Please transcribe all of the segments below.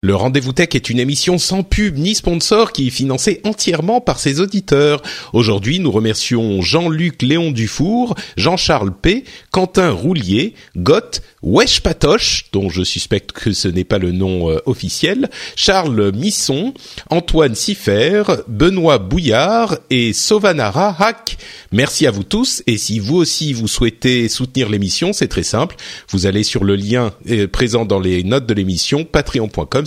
Le Rendez-vous Tech est une émission sans pub ni sponsor qui est financée entièrement par ses auditeurs. Aujourd'hui, nous remercions Jean-Luc Léon Dufour, Jean-Charles P, Quentin Roulier, Gott, Wesh Patoche, dont je suspecte que ce n'est pas le nom euh, officiel, Charles Misson, Antoine Siffer, Benoît Bouillard et Sovanara Hack. Merci à vous tous et si vous aussi vous souhaitez soutenir l'émission, c'est très simple. Vous allez sur le lien euh, présent dans les notes de l'émission patreon.com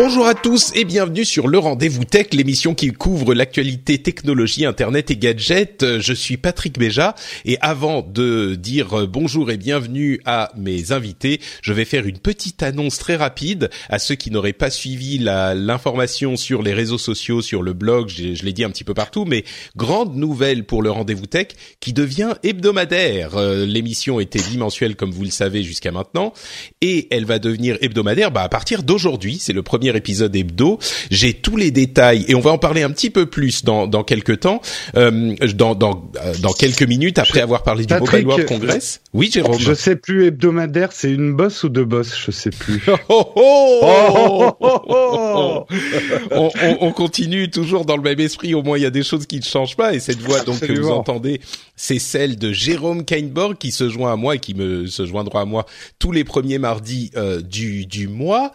Bonjour à tous et bienvenue sur le Rendez-vous Tech, l'émission qui couvre l'actualité technologie, internet et gadgets. Je suis Patrick Béja et avant de dire bonjour et bienvenue à mes invités, je vais faire une petite annonce très rapide à ceux qui n'auraient pas suivi l'information sur les réseaux sociaux, sur le blog, je, l'ai dit un petit peu partout, mais grande nouvelle pour le Rendez-vous Tech qui devient hebdomadaire. Euh, l'émission était bimensuelle comme vous le savez jusqu'à maintenant et elle va devenir hebdomadaire bah, à partir d'aujourd'hui. C'est le premier épisode hebdo. J'ai tous les détails et on va en parler un petit peu plus dans dans quelques temps, euh, dans dans euh, dans quelques minutes après avoir parlé du Patrick, Mobile World Congress. Oui, Jérôme. Je sais plus hebdomadaire, c'est une bosse ou deux bosses, je sais plus. Oh, oh, oh, on, on, on continue toujours dans le même esprit. Au moins, il y a des choses qui ne changent pas. Et cette voix donc que vous entendez, c'est celle de Jérôme Kainborg qui se joint à moi et qui me se joindra à moi tous les premiers mardis euh, du du mois.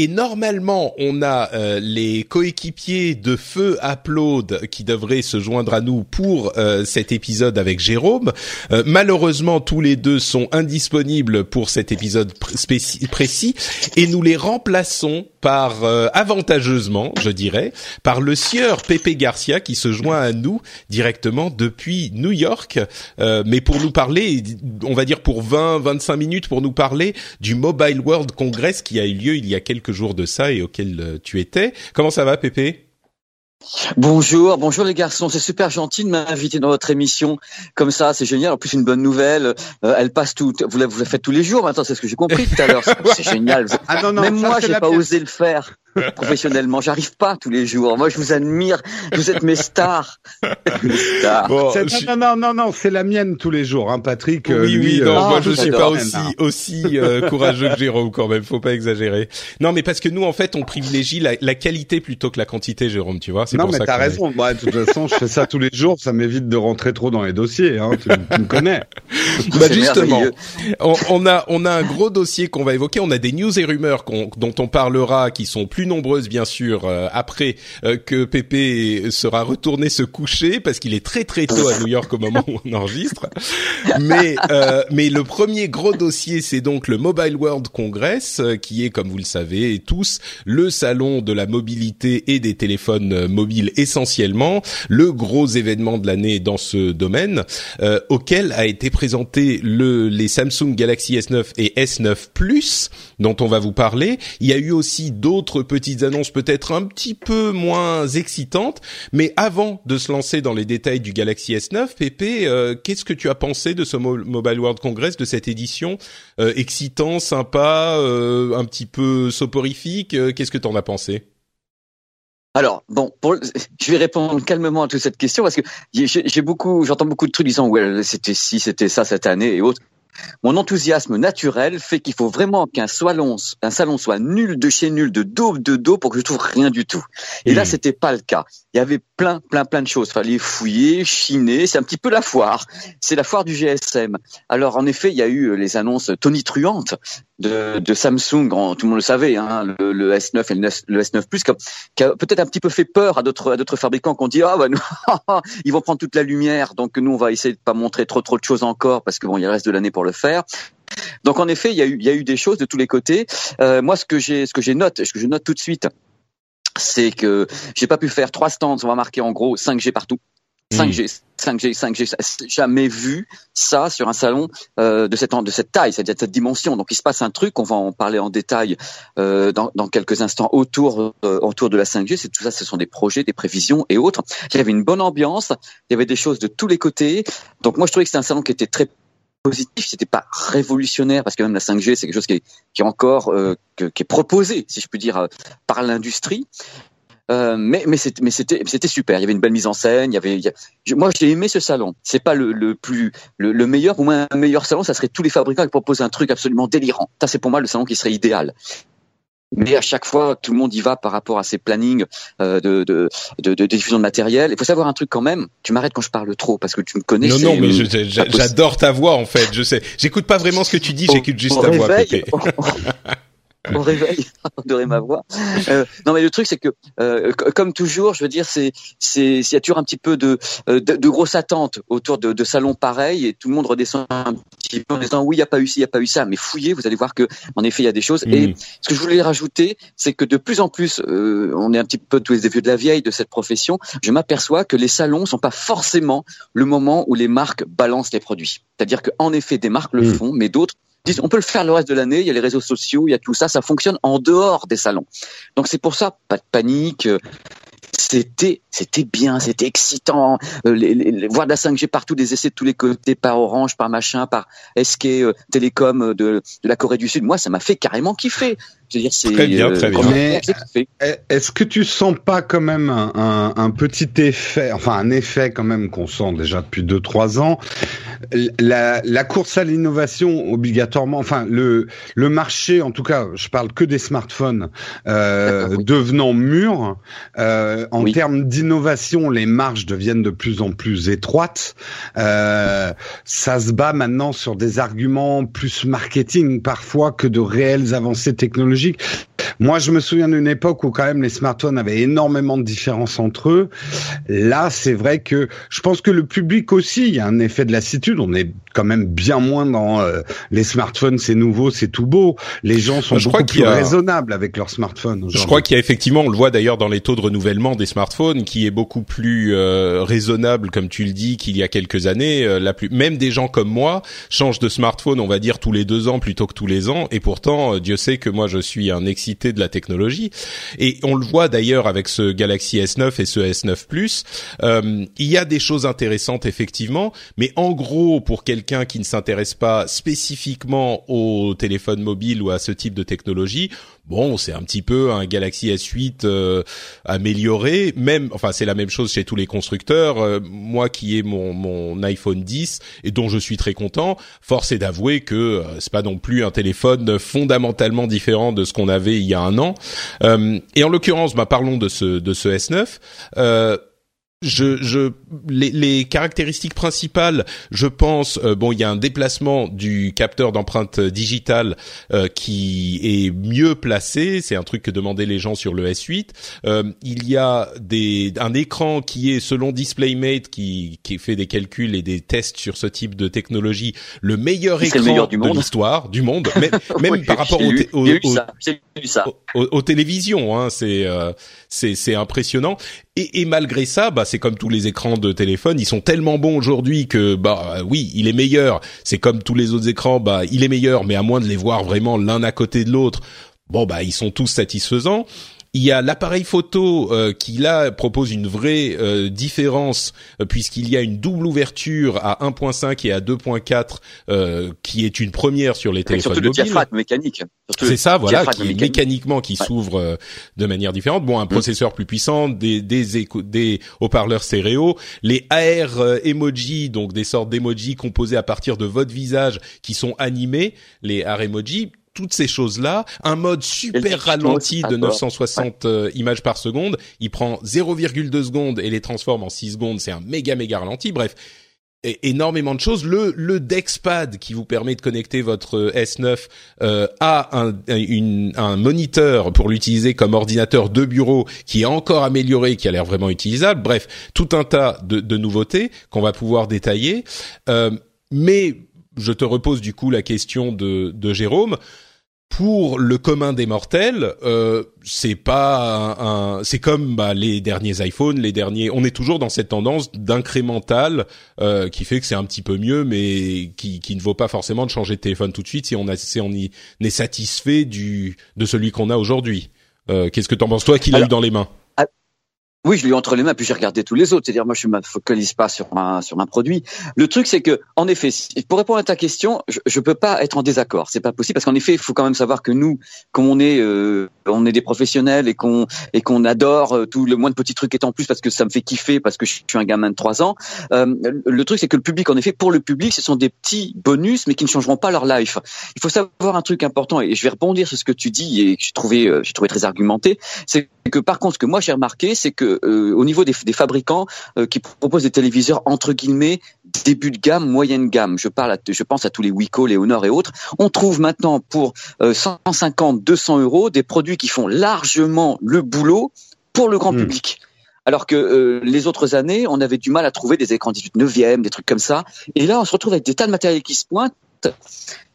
Et normalement, on a euh, les coéquipiers de Feu Upload qui devraient se joindre à nous pour euh, cet épisode avec Jérôme. Euh, malheureusement, tous les deux sont indisponibles pour cet épisode précis et nous les remplaçons par euh, avantageusement, je dirais, par le sieur Pepe Garcia qui se joint à nous directement depuis New York, euh, mais pour nous parler, on va dire pour 20-25 minutes pour nous parler du Mobile World Congress qui a eu lieu il y a quelques jours de ça et auquel euh, tu étais. Comment ça va, Pepe? Bonjour, bonjour les garçons. C'est super gentil de m'inviter dans votre émission. Comme ça, c'est génial. En plus, une bonne nouvelle. Euh, elle passe tout. Vous la, vous la faites tous les jours maintenant. C'est ce que j'ai compris tout à l'heure. C'est- génial. Ah non, non, Même ça, moi, j'ai pas osé le faire professionnellement. J'arrive pas tous les jours. Moi, je vous admire. Vous êtes mes stars. mes stars. Bon, C'est- je- Non, non, non, non, c'est la mienne tous les jours, hein, Patrick. euh, oui, lui, oui, non, euh, moi je suis pas aussi aussi euh, courageux que Jérôme quand même, faut pas exagérer. Non, mais parce que nous en fait, on privilégie la, la qualité plutôt que la quantité, Jérôme, tu vois. C'est Non, pour mais ça t'as est- raison. Moi, de toute façon, je fais ça tous les jours. Ça m'évite de rentrer trop dans les dossiers. Hein. Tu, tu me connais. Bah justement, on, on a on a un gros dossier qu'on va évoquer. On a des news et rumeurs dont on parlera, qui sont plus nombreuses bien sûr euh, après euh, que Pépé sera retourné se coucher parce qu'il est très très tôt à New York au moment où on enregistre. Mais euh, mais le premier gros dossier, c'est donc le Mobile World Congress, euh, qui est comme vous le savez tous le salon de la mobilité et des téléphones mobiles essentiellement, le gros événement de l'année dans ce domaine, auquel a été présenté le les Samsung Galaxy S9 et S9 Plus dont on va vous parler. Il y a eu aussi d'autres petites annonces peut-être un petit peu moins excitantes, mais avant de se lancer dans les détails du Galaxy S9, Pépé, euh, qu'est-ce que tu as pensé de ce Mo- Mobile World Congress, de cette édition euh, excitant, sympa, euh, un petit peu soporifique euh, Qu'est-ce que t'en as pensé? Alors, bon, je vais répondre calmement à toute cette question parce que j'ai beaucoup, j'entends beaucoup de trucs disant ouais, c'était ci, c'était ça cette année et autres. Mon enthousiasme naturel fait qu'il faut vraiment qu'un salon, un salon soit nul de chez nul, de daube de dos pour que je trouve rien du tout. Et là, c'était pas le cas. Il y avait plein, plein, plein de choses. Fallait fouiller, chiner. C'est un petit peu la foire. C'est la foire du GSM. Alors, en effet, il y a eu les annonces tonitruantes de, de Samsung, tout le monde le savait, hein, le, le, S9 et le, le S9 Plus, qui a, peut-être un petit peu fait peur à d'autres fabricants qui ont dit ah bah nous, ils vont prendre toute la lumière, donc nous on va essayer de pas montrer trop trop de choses encore parce que bon il reste de l'année pour le faire. Donc en effet il y a eu il y a eu des choses de tous les côtés. Euh, moi ce que j'ai ce que j'ai note ce que je note tout de suite c'est que j'ai pas pu faire trois stands, on va marquer en gros 5G partout. 5G, 5G, 5G, jamais vu ça sur un salon euh, de cette de cette taille, c'est-à-dire de cette dimension. Donc il se passe un truc, on va en parler en détail euh, dans, dans, quelques instants autour euh, autour de la 5G. C'est tout ça, ce sont des projets, des prévisions et autres. Il y avait une bonne ambiance, il y avait des choses de tous les côtés. Donc moi je trouvais que c'était un salon qui était très positif, c'était pas révolutionnaire parce que même la 5G c'est quelque chose qui est, qui est encore euh, qui est proposé, si je puis dire, euh, par l'industrie. Euh, mais mais c'était mais c'était c'était super. Il y avait une belle mise en scène. Il y avait, moi j'ai aimé ce salon. C'est pas le, le plus le, le, meilleur. Pour moi, un meilleur salon, ça serait tous les fabricants qui proposent un truc absolument délirant. Ça c'est pour moi le salon qui serait idéal. Mais à chaque fois, tout le monde y va par rapport à ses plannings euh, de, de, de, de, diffusion de matériel. Il faut savoir un truc quand même. Tu m'arrêtes quand je parle trop parce que tu me connais. Non, non, mais j'adore ta voix en fait. Je sais. J'écoute pas vraiment ce que tu dis. J'écoute juste ta voix. au réveil, adorer ma voix. Euh, non, mais le truc, c'est que, euh, comme toujours, je veux dire, c'est, c'est, il y a toujours un petit peu de, euh, de, de grosses attentes autour de, de salons pareils et tout le monde redescend un petit peu en disant oui, il n'y a pas eu ci, il n'y a pas eu ça, mais fouillez, vous allez voir que, en effet, il y a des choses. Et mm. ce que je voulais rajouter, c'est que de plus en plus, euh, on est un petit peu tous les vieux de la vieille de cette profession. Je m'aperçois que les salons sont pas forcément le moment où les marques balancent les produits. C'est-à-dire qu'en effet, des marques le mm. font, mais d'autres on peut le faire le reste de l'année, il y a les réseaux sociaux, il y a tout ça, ça fonctionne en dehors des salons. Donc c'est pour ça, pas de panique. Euh, c'était c'était bien, c'était excitant. Euh, les, voir de la 5G partout, des essais de tous les côtés, par Orange, par machin, par SK euh, Télécom de, de la Corée du Sud. Moi, ça m'a fait carrément kiffer dire, c'est très bien, très bien. Mais est-ce que tu sens pas quand même un, un, petit effet, enfin un effet quand même qu'on sent déjà depuis deux trois ans, la, la course à l'innovation obligatoirement, enfin le le marché, en tout cas, je parle que des smartphones euh, devenant mûrs euh, en termes d'innovation, les marges deviennent de plus en plus étroites. Euh, ça se bat maintenant sur des arguments plus marketing parfois que de réelles avancées technologiques logique moi, je me souviens d'une époque où quand même les smartphones avaient énormément de différences entre eux. Là, c'est vrai que je pense que le public aussi, il y a un effet de lassitude. On est quand même bien moins dans euh, les smartphones, c'est nouveau, c'est tout beau. Les gens sont beaucoup plus raisonnables avec leurs smartphones. Je crois qu'il y a effectivement, on le voit d'ailleurs dans les taux de renouvellement des smartphones, qui est beaucoup plus euh, raisonnable, comme tu le dis, qu'il y a quelques années. Euh, la plus, même des gens comme moi changent de smartphone, on va dire tous les deux ans plutôt que tous les ans. Et pourtant, Dieu sait que moi, je suis un excité de la technologie. Et on le voit d'ailleurs avec ce Galaxy S9 et ce S9 Plus. Euh, il y a des choses intéressantes effectivement, mais en gros, pour quelqu'un qui ne s'intéresse pas spécifiquement au téléphone mobile ou à ce type de technologie, Bon, c'est un petit peu un Galaxy S8 euh, amélioré, même enfin c'est la même chose chez tous les constructeurs. Euh, moi qui ai mon, mon iPhone 10 et dont je suis très content, force est d'avouer que euh, c'est pas non plus un téléphone fondamentalement différent de ce qu'on avait il y a un an. et en l'occurrence, bah, parlons de ce de ce S9 je, je les, les, caractéristiques principales, je pense, euh, bon, il y a un déplacement du capteur d'empreinte digitale euh, qui est mieux placé. C'est un truc que demandaient les gens sur le S8. Euh, il y a des, un écran qui est, selon DisplayMate, qui, qui fait des calculs et des tests sur ce type de technologie, le meilleur écran de l'histoire du monde, même, même par rapport aux, télévisions. Hein, c'est c'est impressionnant. Et, malgré ça, bah, c'est comme tous les écrans de téléphone, ils sont tellement bons aujourd'hui que, bah, oui, il est meilleur. C'est comme tous les autres écrans, bah, il est meilleur, mais à moins de les voir vraiment l'un à côté de l'autre, bon, bah, ils sont tous satisfaisants. Il y a l'appareil photo euh, qui là propose une vraie euh, différence euh, puisqu'il y a une double ouverture à 1.5 et à 2.4 qui est une première sur les téléphones surtout mobiles. Le diaphragme mécanique. C'est ça, voilà, qui est mécaniquement qui s'ouvre de manière différente. Bon, un mm. processeur plus puissant, des des, des haut-parleurs stéréo, les AR emoji, donc des sortes d'emoji composés à partir de votre visage qui sont animés, les AR emoji toutes ces choses-là, un mode super ralenti de 960 euh, images par seconde, il prend 0,2 secondes et les transforme en 6 secondes, c'est un méga méga ralenti. Bref, énormément de choses. Le, le Dexpad qui vous permet de connecter votre S9 euh, a un, un moniteur pour l'utiliser comme ordinateur de bureau qui est encore amélioré, qui a l'air vraiment utilisable. Bref, tout un tas de, de nouveautés qu'on va pouvoir détailler. Euh, mais je te repose du coup la question de, de Jérôme pour le commun des mortels, euh, c'est pas un, c'est comme bah, les derniers iPhones, les derniers. On est toujours dans cette tendance d'incrémental euh, qui fait que c'est un petit peu mieux, mais qui, qui ne vaut pas forcément de changer de téléphone tout de suite si on a, si on y est satisfait du de celui qu'on a aujourd'hui. Euh, Qu'est-ce que t'en penses toi qu'il a eu dans les mains? Oui, je l'ai entre les mains, puis j'ai regardé tous les autres. C'est-à-dire, moi, je ne me focalise pas sur un sur un produit. Le truc, c'est que, en effet, pour répondre à ta question, je, je peux pas être en désaccord. C'est pas possible parce qu'en effet, il faut quand même savoir que nous, comme on est, euh, on est des professionnels et qu'on et qu'on adore euh, tout le moins de petits trucs étant plus parce que ça me fait kiffer parce que je suis un gamin de 3 ans. Euh, le truc, c'est que le public, en effet, pour le public, ce sont des petits bonus, mais qui ne changeront pas leur life. Il faut savoir un truc important et je vais rebondir sur ce que tu dis et que j'ai trouvé, euh, j'ai trouvé très argumenté. C'est que par contre, ce que moi j'ai remarqué, c'est que au niveau des, des fabricants euh, qui proposent des téléviseurs entre guillemets début de gamme, moyenne gamme, je parle, à, je pense à tous les Wico, les Honor et autres, on trouve maintenant pour 150, euh, 200 euros des produits qui font largement le boulot pour le grand hmm. public. Alors que les autres années, on avait du mal à trouver des écrans 18 neuvième, des trucs comme ça. Et là, on se retrouve avec des tas de matériel qui se pointent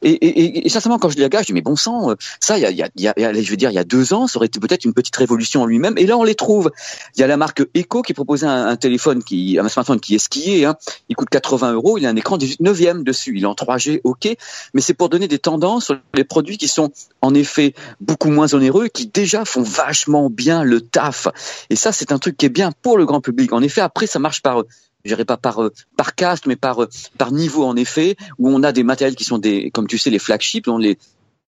et, et, et, sincèrement, quand je dis la gage, je dis mais bon sang, euh, ça, il y a, y, a, y a, je veux dire, il y a deux ans, ça aurait été peut-être une petite révolution en lui-même. Et là, on les trouve. Il y a la marque Echo qui proposait un, un téléphone qui, un smartphone qui est skié. Hein. Il coûte 80 euros. Il a un écran 18 neuvième dessus. Il est en 3G, ok. Mais c'est pour donner des tendances sur les produits qui sont en effet beaucoup moins onéreux, qui déjà font vachement bien le taf. Et ça, c'est un truc qui est bien pour le grand public. En effet, après, ça marche par je dirais pas par euh, par caste, mais par euh, par niveau en effet, où on a des matériels qui sont des, comme tu sais, les flagships, on les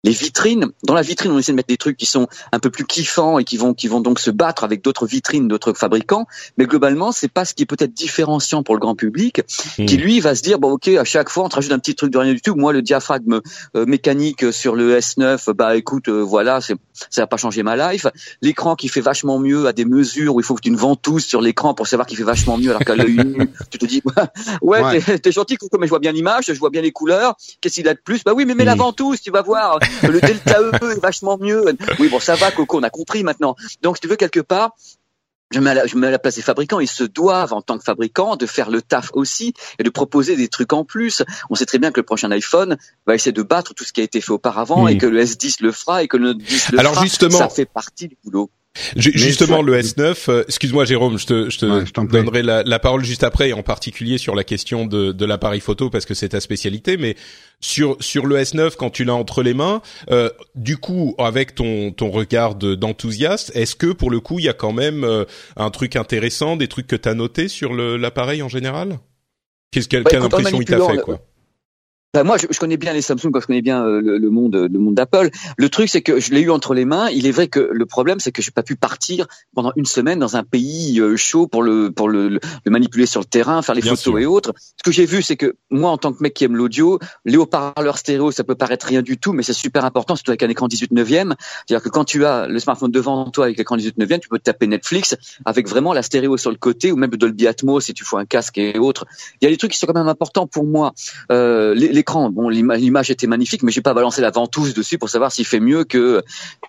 les vitrines. Dans la vitrine, on essaie de mettre des trucs qui sont un peu plus kiffants et qui vont qui vont donc se battre avec d'autres vitrines d'autres fabricants. Mais globalement, c'est pas ce qui est peut-être différenciant pour le grand public, hmm. qui lui va se dire bon ok à chaque fois on te rajoute un petit truc de rien du tout. Moi le diaphragme euh, mécanique sur le S9, bah écoute euh, voilà c'est ça va pas changer ma life. L'écran qui fait vachement mieux à des mesures où il faut que tu une ventouse sur l'écran pour savoir qu'il fait vachement mieux alors qu'à l'œil nu tu te dis ouais, ouais. t'es gentil mais je vois bien l'image, je vois bien les couleurs. Qu'est-ce qu'il a de plus? Bah oui mais mets la hmm. ventouse, tu vas voir le delta E est vachement mieux. Oui, bon, ça va, Coco, on a compris maintenant. Donc, si tu veux, quelque part, je me, mets à la, je mets à la place des fabricants. Ils se doivent, en tant que fabricants, de faire le taf aussi et de proposer des trucs en plus. On sait très bien que le prochain iPhone va essayer de battre tout ce qui a été fait auparavant et que le S10 le fera et que le 10 le Alors Justement, ça fait partie du boulot. Justement, le S9, euh, excuse-moi Jérôme, je te, je te donnerai la, la, parole juste après, en particulier sur la question de, de l'appareil photo, parce que c'est ta spécialité, mais sur, sur le S9, quand tu l'as entre les mains, euh, du coup, avec ton, ton regard d'enthousiaste, est-ce que pour le coup, il y a quand même euh, un truc intéressant, des trucs que tu as notés sur l'appareil en général? Qu'est-ce quelle, bah, quelle impression il t'a fait quoi? Bah, moi, je, je, connais bien les Samsung, je connais bien euh, le, monde, le monde d'Apple. Le truc, c'est que je l'ai eu entre les mains. Il est vrai que le problème, c'est que j'ai pas pu partir pendant une semaine dans un pays euh, chaud pour le pour le, le, manipuler sur le terrain, faire les photos et autres. Ce que j'ai vu, c'est que moi, en tant que mec qui aime l'audio, les haut-parleurs stéréo, ça peut paraître rien du tout, mais c'est super important, surtout avec un écran 18 neuvième. C'est-à-dire que quand tu as le smartphone devant toi avec l'écran 18 neuvième, tu peux taper Netflix avec vraiment la stéréo sur le côté ou même Dolby Atmos si tu fous un casque et autres. Il y a des trucs qui sont quand même importants pour moi. Euh, l'écran, bon, l'image était magnifique, mais j'ai pas balancé la ventouse dessus pour savoir s'il fait mieux que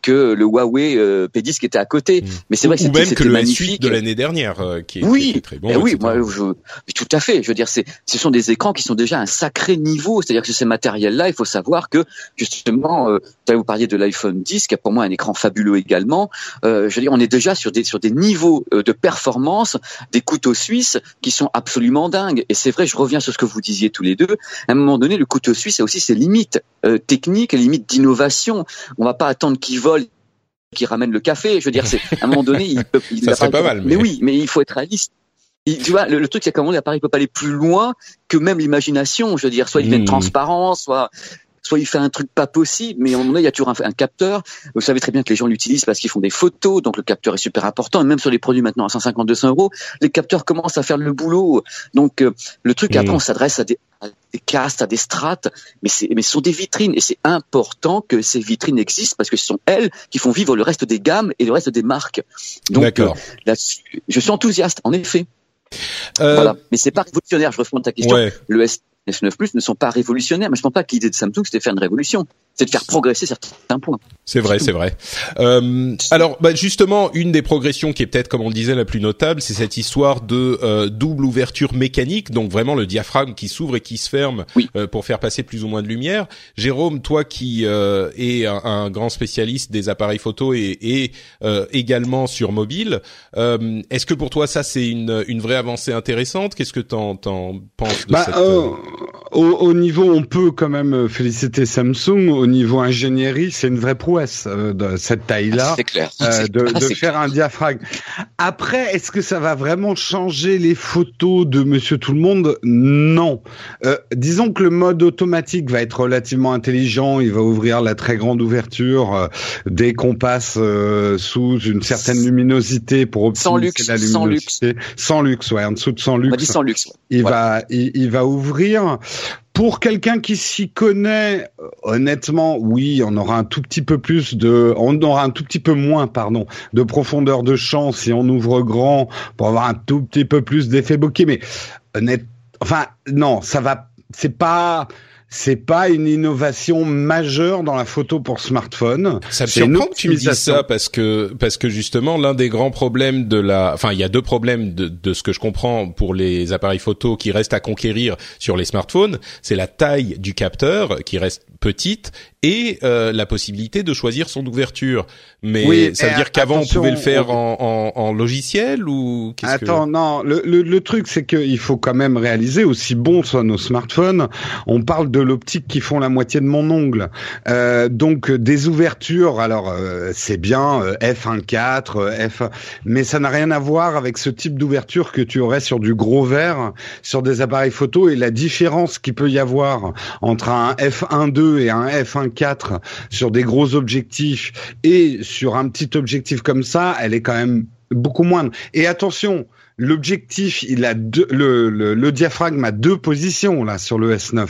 que le Huawei euh, P10 qui était à côté. Hmm. Mais c'est vrai que ou même que le S8 de l'année dernière, euh, qui, oui, très bon. Eh oui, moi, je, tout à fait. Je veux dire, c'est ce sont des écrans qui sont déjà un sacré niveau. C'est-à-dire que ces matériels-là, il faut savoir que justement, euh, vous parliez de l'iPhone 10, qui a pour moi un écran fabuleux également. Euh, je veux dire, on est déjà sur des sur des niveaux de performance des couteaux suisses qui sont absolument dingues. Et c'est vrai, je reviens sur ce que vous disiez tous les deux. À un moment donné, le couteau suisse a aussi ses limites euh, techniques, les limites d'innovation. On va pas attendre qu'il vole qui ramène le café. Je veux dire, c'est à un moment donné, il peut. Il ça serait pas, mal. Mais... oui, mais il faut être réaliste. tu vois, le, truc, c'est qu'à un moment, l'appareil peut pas aller plus loin que même l'imagination. Je veux dire, soit il devient mmh. transparent, soit soit il fait un truc pas possible, mais moment donné, il y a toujours un, capteur. Vous savez très bien que les gens l'utilisent parce qu'ils font des photos, donc le capteur est super important. Et même sur les produits maintenant à 150, 200 euros, les capteurs commencent à faire le boulot. Donc euh, le truc après, on s'adresse à des, à des castes, à des strates, mais c'est mais ce sont des vitrines et c'est important que ces vitrines existent parce que ce sont elles qui font vivre le reste des gammes et le reste des marques. Donc euh, là-dessus, je suis enthousiaste en effet. Euh... Voilà. Mais c'est pas révolutionnaire. Je reprends ta question. Le S F9 Plus ne sont pas révolutionnaires, mais je pense pas que l'idée de Samsung c'était faire une révolution, c'est de faire progresser certains points. C'est vrai, c'est vrai. Euh, alors, bah, justement, une des progressions qui est peut-être, comme on le disait, la plus notable, c'est cette histoire de euh, double ouverture mécanique, donc vraiment le diaphragme qui s'ouvre et qui se ferme euh, pour faire passer plus ou moins de lumière. Jérôme, toi qui euh, es un, grand spécialiste des appareils photo et, et également sur mobile, est-ce que pour toi ça c'est une, une vraie avancée intéressante? Qu'est-ce que t'en, en penses de bah, cette au, au, niveau, on peut quand même féliciter Samsung. Au niveau ingénierie, c'est une vraie prouesse euh, de cette taille-là, ah, euh, de, de faire un diaphragme. Après, est-ce que ça va vraiment changer les photos de Monsieur Tout le Monde Non. Euh, disons que le mode automatique va être relativement intelligent. Il va ouvrir la très grande ouverture euh, dès qu'on passe euh, sous une certaine luminosité pour optimiser la luminosité. Sans luxe. Sans luxe, ouais, en dessous de sans luxe. sans luxe. Il va, il, il va ouvrir. Pour quelqu'un qui s'y connaît, euh, honnêtement, oui, on aura un tout petit peu plus de, on aura un tout petit peu moins, pardon, de profondeur de champ si on ouvre grand pour avoir un tout petit peu plus d'effet bokeh. Mais honnête, enfin, non, ça va, c'est pas, c'est pas une innovation majeure dans la photo pour smartphone. Ça me surprend que tu me dises ça parce que parce que justement l'un des grands problèmes de la, enfin il y a deux problèmes de, de ce que je comprends pour les appareils photo qui restent à conquérir sur les smartphones, c'est la taille du capteur qui reste petite et euh, la possibilité de choisir son ouverture. Mais ça veut dire qu'avant on pouvait le faire en, en, en logiciel ou Attends, non. Le, le, le truc c'est qu'il faut quand même réaliser aussi bon soit nos smartphones. On parle de l'optique qui font la moitié de mon ongle. Euh, donc des ouvertures. Alors euh, c'est bien f1.4, f, mais ça n'a rien à voir avec ce type d'ouverture que tu aurais sur du gros verre sur des appareils photo et la différence qu'il peut y avoir entre un f1.2 et un f1.4 sur des gros objectifs et sur un petit objectif comme ça, elle est quand même beaucoup moindre. Et attention, l'objectif, il a deux, le, le, diaphragme a deux positions là sur le S9.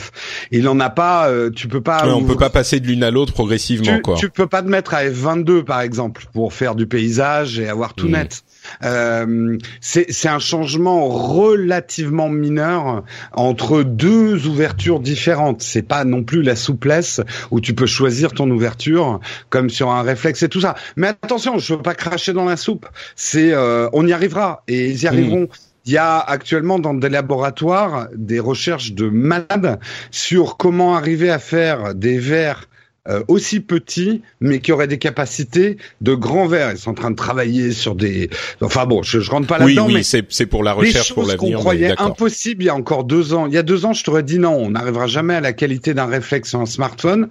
Il en a pas, euh, tu peux pas. on peut pas passer de l'une à l'autre progressivement tu, quoi. Tu peux pas te mettre à F22 par exemple pour faire du paysage et avoir tout hmm. net. Euh, c'est un changement relativement mineur entre deux ouvertures différentes. C'est pas non plus la souplesse où tu peux choisir ton ouverture comme sur un réflexe et tout ça. Mais attention, je veux pas cracher dans la soupe. C'est, euh, on y arrivera et ils y arriveront. Mmh. Il y a actuellement dans des laboratoires des recherches de malades sur comment arriver à faire des verres euh, aussi petits, mais qui auraient des capacités de grands verres. Ils sont en train de travailler sur des. Enfin bon, je, je rentre pas là-dedans. Oui, oui, mais c'est pour la recherche, pour l'avenir. qu'on croyait impossible il y a encore deux ans. Il y a deux ans, je t'aurais dit non, on n'arrivera jamais à la qualité d'un réflexe sur un smartphone.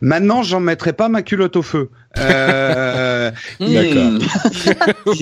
Maintenant, j'en mettrai pas ma culotte au feu. Euh, D'accord.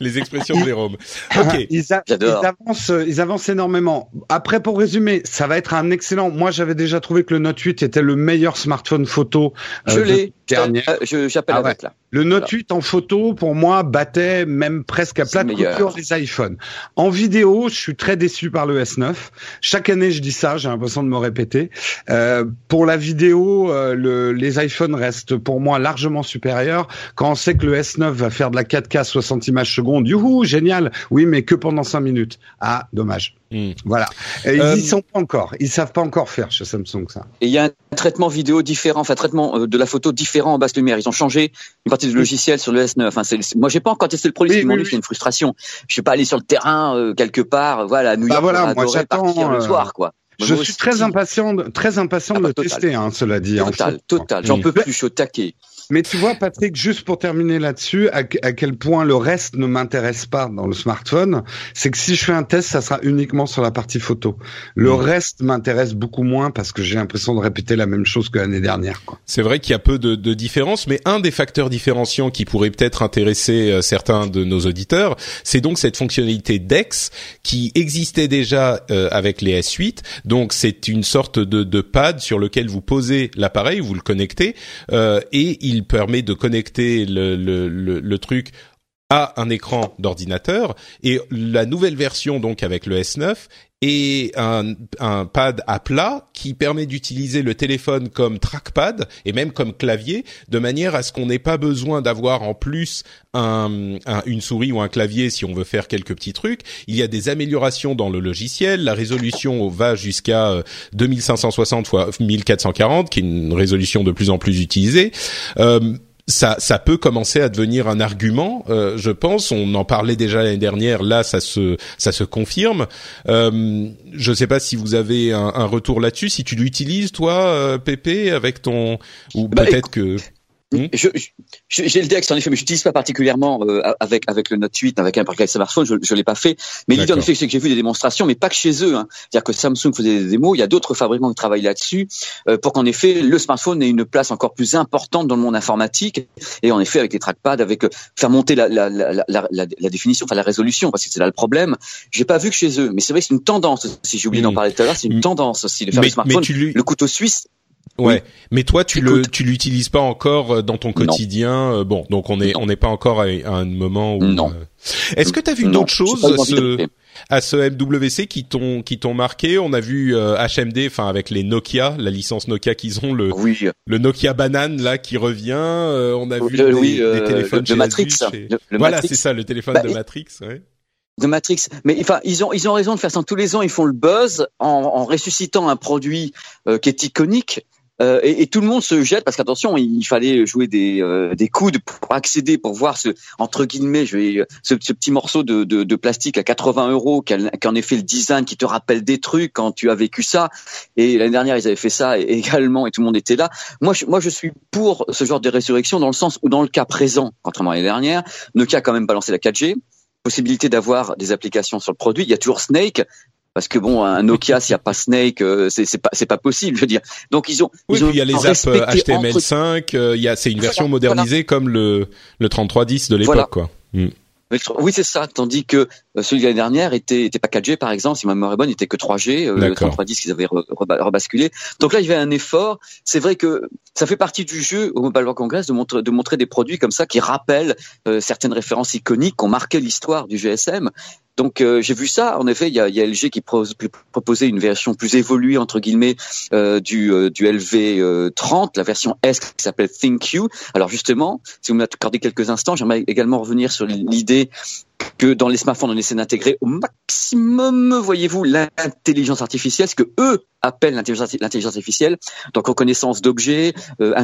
les expressions de Jérôme. Ok. Ils, avancent, ils avancent énormément. Après, pour résumer, ça va être un excellent. Moi, j'avais déjà trouvé que le Note 8 était le meilleur smartphone photo. Euh, je l'ai. Euh, j'appelle ah avec là. Le Note 8 en photo, pour moi, battait même presque à plat de couture les iPhones. En vidéo, je suis très déçu par le S9. Chaque année, je dis ça, j'ai l'impression de me répéter. Euh, pour la vidéo, euh, le, les iPhones restent pour moi largement supérieurs. Quand on sait que le S9 va faire de la 4K 60 images secondes, youhou, génial. Oui, mais que pendant 5 minutes. Ah, dommage. Hmm. Voilà. Et ils euh, y sont pas encore. Ils savent pas encore faire chez Samsung ça. Et il y a un traitement vidéo différent, enfin traitement euh, de la photo différent en basse lumière. Ils ont changé une partie du logiciel sur le S9. Enfin, c'est, moi, j'ai pas encore testé le produit. Oui, c'est une frustration. Je suis pas allé sur le terrain euh, quelque part. Voilà, à New bah York. Bah voilà, moi j'attends le soir, quoi. je suis très impatient, de, très impatient ah, de le bah, tester, hein, cela dit. Total, total. J'en peux plus, je suis au taquet. Mais tu vois, Patrick, juste pour terminer là-dessus, à, quel point le reste ne m'intéresse pas dans le smartphone, c'est que si je fais un test, ça sera uniquement sur la partie photo. Le mmh. reste m'intéresse beaucoup moins parce que j'ai l'impression de répéter la même chose que l'année dernière. C'est vrai qu'il y a peu de, de différence, mais un des facteurs différenciants qui pourrait peut-être intéresser euh, certains de nos auditeurs, c'est donc cette fonctionnalité DeX qui existait déjà euh, avec les S8. Donc c'est une sorte de, de, pad sur lequel vous posez l'appareil, vous le connectez, euh, et il permet de connecter le, le, le, truc à un écran d'ordinateur. Et la nouvelle version donc avec le S9 et un, un pad à plat qui permet d'utiliser le téléphone comme trackpad et même comme clavier de manière à ce qu'on n'ait pas besoin d'avoir en plus un, une souris ou un clavier si on veut faire quelques petits trucs. Il y a des améliorations dans le logiciel. La résolution va jusqu'à 2560 x 1440 qui est une résolution de plus en plus utilisée. Euh, ça, ça peut commencer à devenir un argument, euh, je pense. On en parlait déjà l'année dernière. Là, ça se, ça se confirme. Euh, je ne sais pas si vous avez un, un retour là-dessus. Si tu l'utilises, toi, euh, Pépé, avec ton, ou bah, peut-être que. Hmm? J'ai le Dex en effet, mais je n'utilise pas particulièrement euh, avec avec le Note 8, avec un parc smartphone, je, je l'ai pas fait. Mais l'idée en effet, c'est que j'ai vu des démonstrations, mais pas que chez eux. Hein. C'est-à-dire que Samsung faisait des démos, il y a d'autres fabricants qui travaillent là-dessus euh, pour qu'en effet le smartphone ait une place encore plus importante dans le monde informatique. Et en effet, avec les trackpads, avec euh, faire monter la, la, la, la, définition, enfin la résolution, parce que c'est là le problème. J'ai pas vu que chez eux, mais c'est vrai que c'est une tendance. Si j'ai oublié d'en parler tout à l'heure, c'est une tendance aussi de faire le smartphone. Le couteau suisse Ouais, mais toi tu le tu l'utilises pas encore euh, dans ton quotidien. Euh, bon, donc on est on n'est pas encore à, un moment où. Non. Euh, est-ce que tu as vu d'autres choses à ce MWC qui t'ont qui t'ont marqué? On a vu HMD, enfin avec les Nokia, la licence Nokia qu'ils ont, le le Nokia banane là qui revient. on a vu des, des, téléphones de Matrix. voilà, c'est ça, le téléphone bah, de Matrix. Ouais de Matrix. Mais enfin, ils ont ils ont raison de faire ça tous les ans. Ils font le buzz en, ressuscitant un produit qui est iconique. Euh, et, tout le monde se jette parce qu'attention, il fallait jouer des, euh, des coudes pour accéder, pour voir ce entre guillemets, je vais, ce, petit morceau de, de, plastique à 80 euros qui, en effet le design qui te rappelle des trucs quand tu as vécu ça. Et l'année dernière, ils avaient fait ça également et tout le monde était là. Moi, moi, je suis pour ce genre de résurrection dans le sens où dans le cas présent, contrairement à l'année dernière, Nokia a quand même balancé la 4G possibilité d'avoir des applications sur le produit. Il y a toujours Snake, parce que bon, un Nokia s'il n'y a pas Snake, euh, c'est pas c'est pas possible, je veux dire. Donc ils ont. Oui, ils puis il y a les apps HTML5. Euh, il y a c'est une version modernisée comme le le 3310 de l'époque, quoi. Hmm. Oui, c'est ça. Tandis que euh, celui de l'année dernière était, était pas 4G, par exemple. Si ma mémoire est bonne, il était que 3G. Euh, le 3310 qu'ils avaient rebasculé. Donc là, il y avait un effort. C'est vrai que ça fait partie du jeu au Mobile World Congress de montrer, de montrer des produits comme ça qui rappellent euh, certaines références iconiques qui ont marqué l'histoire du GSM. Donc euh, j'ai vu ça. En effet, il y a, y a, LG qui proposait une version plus évoluée entre guillemets euh, du, euh, du LV 30, la version S qui s'appelle ThinQ. Alors justement, si vous m'accordez quelques instants, j'aimerais également revenir sur l'idée que dans les smartphones, on essaie d'intégrer au maximum, voyez-vous, l'intelligence artificielle, ce que eux appellent l'intelligence artificielle, donc reconnaissance d'objets, euh,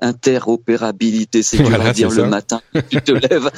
interopérabilité, c'est voilà, à dire le matin, tu te lèves,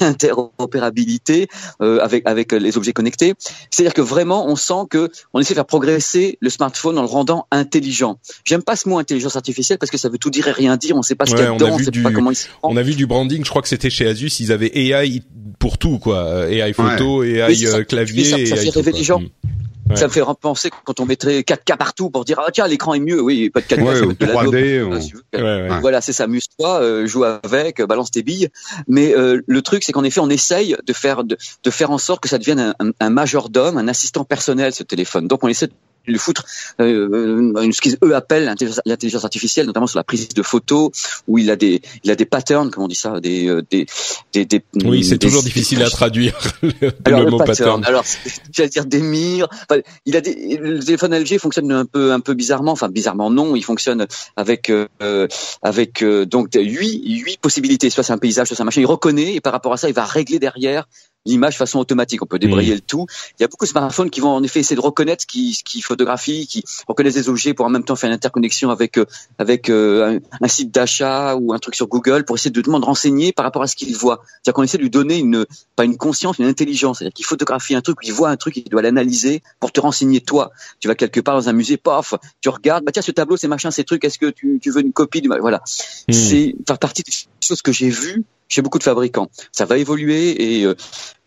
interopérabilité euh, avec avec les objets connectés. C'est-à-dire que vraiment, on sent que on essaie de faire progresser le smartphone en le rendant intelligent. J'aime pas ce mot intelligence artificielle parce que ça veut tout dire et rien dire. On sait pas ce qu'il y a dedans, on sait pas comment il se On a vu du branding. Je crois que c'était chez Asus ils avaient AI pour tout quoi, AI photo, AI euh, clavier, ça, ça fait rêver les gens. Mm. Ça me fait penser quand on mettrait 4K partout pour dire ah tiens l'écran est mieux. Oui pas de 4K ouais, de 3D voilà c'est ça amuse-toi euh, joue avec balance tes billes. Mais euh, le truc c'est qu'en effet on essaye de faire de, de, faire en sorte que ça devienne un, un, un majordome un assistant personnel ce téléphone. Donc on essaie le foutre euh, euh ce qu'ils eux appellent l'intelligence artificielle, notamment sur la prise de photos, où il a des il a des patterns, comme on dit ça, des euh, des des, des oui, c'est toujours difficile à traduire le, alors, le, mot pattern. Alors, j'allais dire des mires. Enfin, il a des le téléphone LG fonctionne un peu un peu bizarrement, enfin bizarrement non, il fonctionne avec euh, avec euh, donc huit huit possibilités, soit c'est un paysage, soit c'est un machin. Il reconnaît et par rapport à ça, il va régler derrière l'image façon automatique. On peut débrayer mmh. le tout. Il y a beaucoup de smartphones qui vont en effet essayer de reconnaître ce qui, ce qui photographie, qui reconnaissent des objets pour en même temps faire une interconnexion avec euh, avec euh, un, site d'achat ou un truc sur Google pour essayer de demander renseigner par rapport à ce qu'il voit. C'est-à-dire qu'on essaie de lui donner une pas une conscience, une intelligence. C'est-à-dire qu'il photographie un truc, il voit un truc, il doit l'analyser pour te renseigner toi. Tu vas quelque part dans un musée, paf, tu regardes, bah tiens ce tableau, c'est machin, ces trucs. Est-ce que tu, tu veux une copie du voilà. Mmh. C'est faire partie des choses que j'ai vues chez beaucoup de fabricants. Ça va évoluer et euh,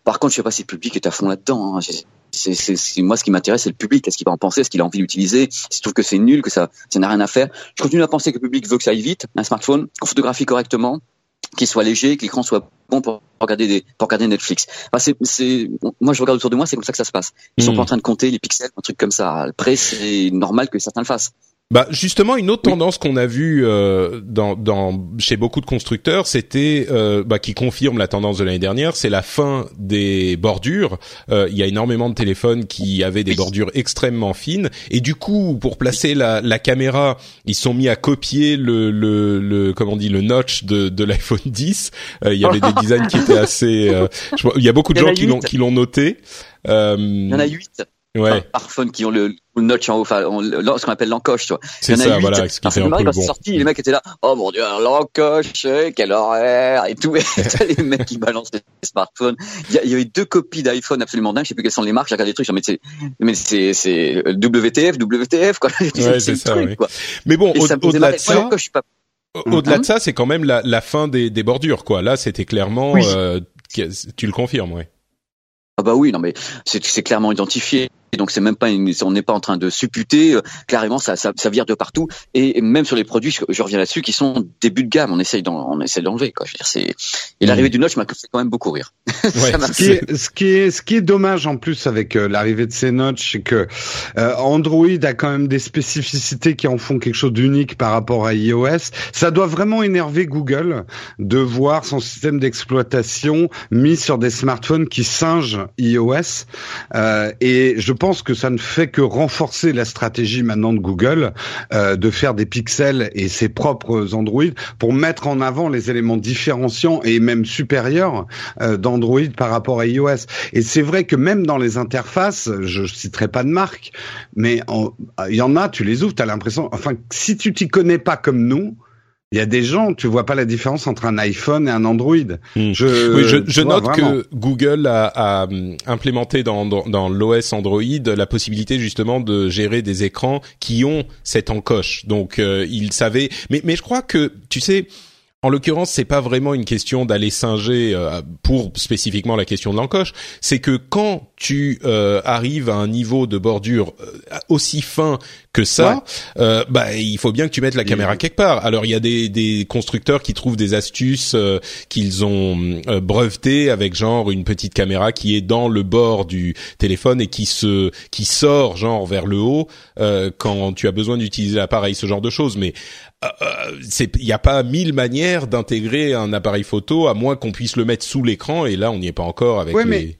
par contre, je sais pas si le public est à fond là-dedans. Hein. C'est moi ce qui m'intéresse, c'est le public. Est-ce qu'il va en penser? Est-ce qu'il a envie d'utiliser? S'il trouve que c'est nul, que ça, ça n'a rien à faire. Je continue à penser que le public veut que ça aille vite, un smartphone, qu'on photographie correctement, qu'il soit léger, que l'écran soit bon pour regarder des, pour regarder Netflix. Enfin, c'est, moi, je regarde autour de moi, c'est comme ça que ça se passe. Ils sont hmm. pas en train de compter les pixels, un truc comme ça. Après, c'est normal que certains le fassent. Bah justement, une autre tendance qu'on a vue euh, dans, dans, chez beaucoup de constructeurs, c'était euh, bah, qui confirme la tendance de l'année dernière, c'est la fin des bordures. Euh, il y a énormément de téléphones qui avaient des bordures extrêmement fines, et du coup, pour placer la, la caméra, ils sont mis à copier le, le, le comment on dit le notch de, de l'iPhone 10. Euh, il y avait des designs qui étaient assez. Euh, je, il y a beaucoup de gens qui l'ont qui l'ont noté. Euh, Il y en a huit ouais, smartphones qui ont le, le notch en haut, enfin, on- le- ce qu'on appelle l'encoche, tu vois. c'est ça, huit. voilà, ce qui fait un peu quand bon. c'est sorti, les mecs étaient là, oh mon dieu, l'encoche, eh, quel horaire, et tout. Et les mecs qui balancent les smartphones. Il y, a- il y avait deux copies d'iPhone absolument dingues, je sais plus quelles sont les marques, j'ai regardé les trucs, dit, mais c'est, mais c'est, c'est WTF, WTF, quoi. Ouais, c'est ça, truc, ouais. quoi. Mais bon, au- au-delà marrer. de ça, je suis pas Au- Au-delà Mhm. de ça, c'est quand même la, la fin des, des bordures, quoi. Là, c'était clairement. Oui. euh, tu le confirmes, ouais. Ah bah oui, non mais c'est clairement identifié. Et donc c'est même pas une, on n'est pas en train de supputer. euh, Clairement, ça, ça, ça vire de partout. Et même sur les produits, je, je reviens là-dessus, qui sont début de gamme, on essaye d'en, on essaie d'enlever. Quoi. Je veux dire, c'est et l'arrivée du notch m'a fait quand même beaucoup rire. Ouais, Ce qui, est, ce qui est, ce qui est dommage en plus avec euh, l'arrivée de ces notches, c'est que euh, Android a quand même des spécificités qui en font quelque chose d'unique par rapport à iOS. Ça doit vraiment énerver Google de voir son système d'exploitation mis sur des smartphones qui singent iOS. Euh, et je pense que ça ne fait que renforcer la stratégie maintenant de Google euh, de faire des pixels et ses propres Android pour mettre en avant les éléments différenciants et même supérieurs euh, d'Android par rapport à iOS. Et c'est vrai que même dans les interfaces, je citerai pas de marque, mais il y en a, tu les ouvres, tu as l'impression, enfin, si tu t'y connais pas comme nous, il y a des gens, tu vois pas la différence entre un iPhone et un Android. Hmm. Je, oui, je, tu je vois, note vraiment. que Google a, a, hum, implémenté dans, dans, dans l'OS Android la possibilité justement de gérer des écrans qui ont cette encoche. Donc, euh, ils savaient. Mais, mais je crois que, tu sais. En l'occurrence, c'est pas vraiment une question d'aller singer euh, pour spécifiquement la question de l'encoche. C'est que quand tu euh, arrives à un niveau de bordure euh, aussi fin que ça, euh, bah il faut bien que tu mettes la caméra quelque part. Alors il y a des, des constructeurs qui trouvent des astuces euh, qu'ils ont euh, brevetées avec genre une petite caméra qui est dans le bord du téléphone et qui se qui sort genre vers le haut euh, quand tu as besoin d'utiliser l'appareil, ce genre de choses. Mais euh, c'est il n'y a pas mille manières d'intégrer un appareil photo à moins qu'on puisse le mettre sous l'écran et là on n'y est pas encore avec Ouais, les... mais-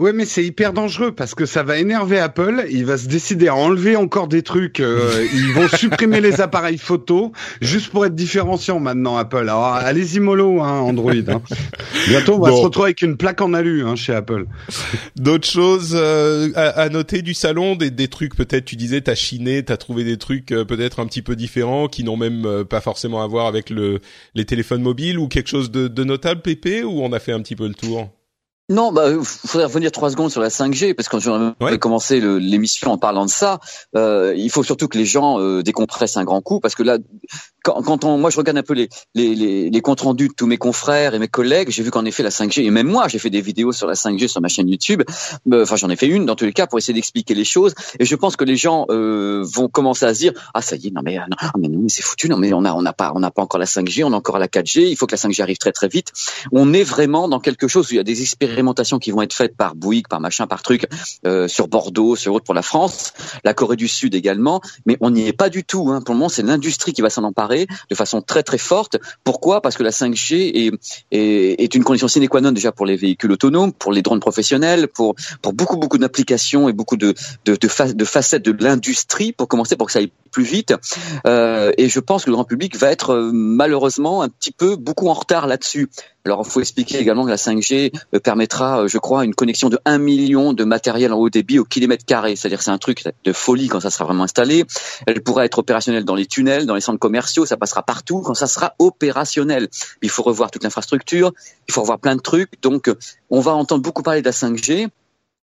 Ouais, mais c'est hyper dangereux parce que ça va énerver Apple. Il va se décider à enlever encore des trucs. euh, ils vont supprimer les appareils photo juste pour être différenciants maintenant, Apple. Alors, allez-y mollo, hein, Android. Hein. Bientôt, on va Bon. se retrouver avec une plaque en alu hein, chez Apple. D'autres choses euh, à, à noter du salon, des, des trucs peut-être tu disais t'as chiné, t'as trouvé des trucs euh, peut-être un petit peu différents qui n'ont même euh, pas forcément à voir avec le les téléphones mobiles ou quelque chose de, de notable Pépé ou on a fait un petit peu le tour? Non, bah, faudrait revenir trois secondes sur la 5G parce que quand j'ai Ouais. commencé l'émission en parlant de ça, euh, il faut surtout que les gens euh, décompressent un grand coup parce que là, quand, quand on, moi je regarde un peu les, les, les, les comptes rendus de tous mes confrères et mes collègues, j'ai vu qu'en effet la 5G et même moi j'ai fait des vidéos sur la 5G sur ma chaîne YouTube. Euh, Enfin, j'en ai fait une dans tous les cas pour essayer d'expliquer les choses et je pense que les gens euh, vont commencer à se dire ah ça y est non mais euh, non ah, mais non mais c'est foutu non mais on a on n'a pas on n'a pas encore la 5G on a encore la 4G il faut que la 5G arrive très très vite on est vraiment dans quelque chose où il y a des expérimentations qui vont être faites par Bouygues, par machin, par truc, euh, sur Bordeaux, sur autre pour la France, la Corée du Sud également, mais on n'y est pas du tout. Hein. Pour le moment, c'est l'industrie qui va s'en emparer de façon très très forte. Pourquoi? Parce que la 5G est, est, est une condition sine qua non déjà pour les véhicules autonomes, pour les drones professionnels, pour pour beaucoup beaucoup d'applications et beaucoup de de, de, fa- de facettes de l'industrie pour commencer pour que ça aille plus vite. Euh, et je pense que le grand public va être euh, malheureusement un petit peu beaucoup en retard là-dessus. Alors, il faut expliquer également que la 5G euh, permettra, euh, je crois, une connexion de 1 million de matériel en haut débit au kilomètre carré. C'est-à-dire c'est un truc de folie quand ça sera vraiment installé. Elle pourra être opérationnelle dans les tunnels, dans les centres commerciaux, ça passera partout quand ça sera opérationnel. Il faut revoir toute l'infrastructure, il faut revoir plein de trucs. Donc, on va entendre beaucoup parler de la 5G.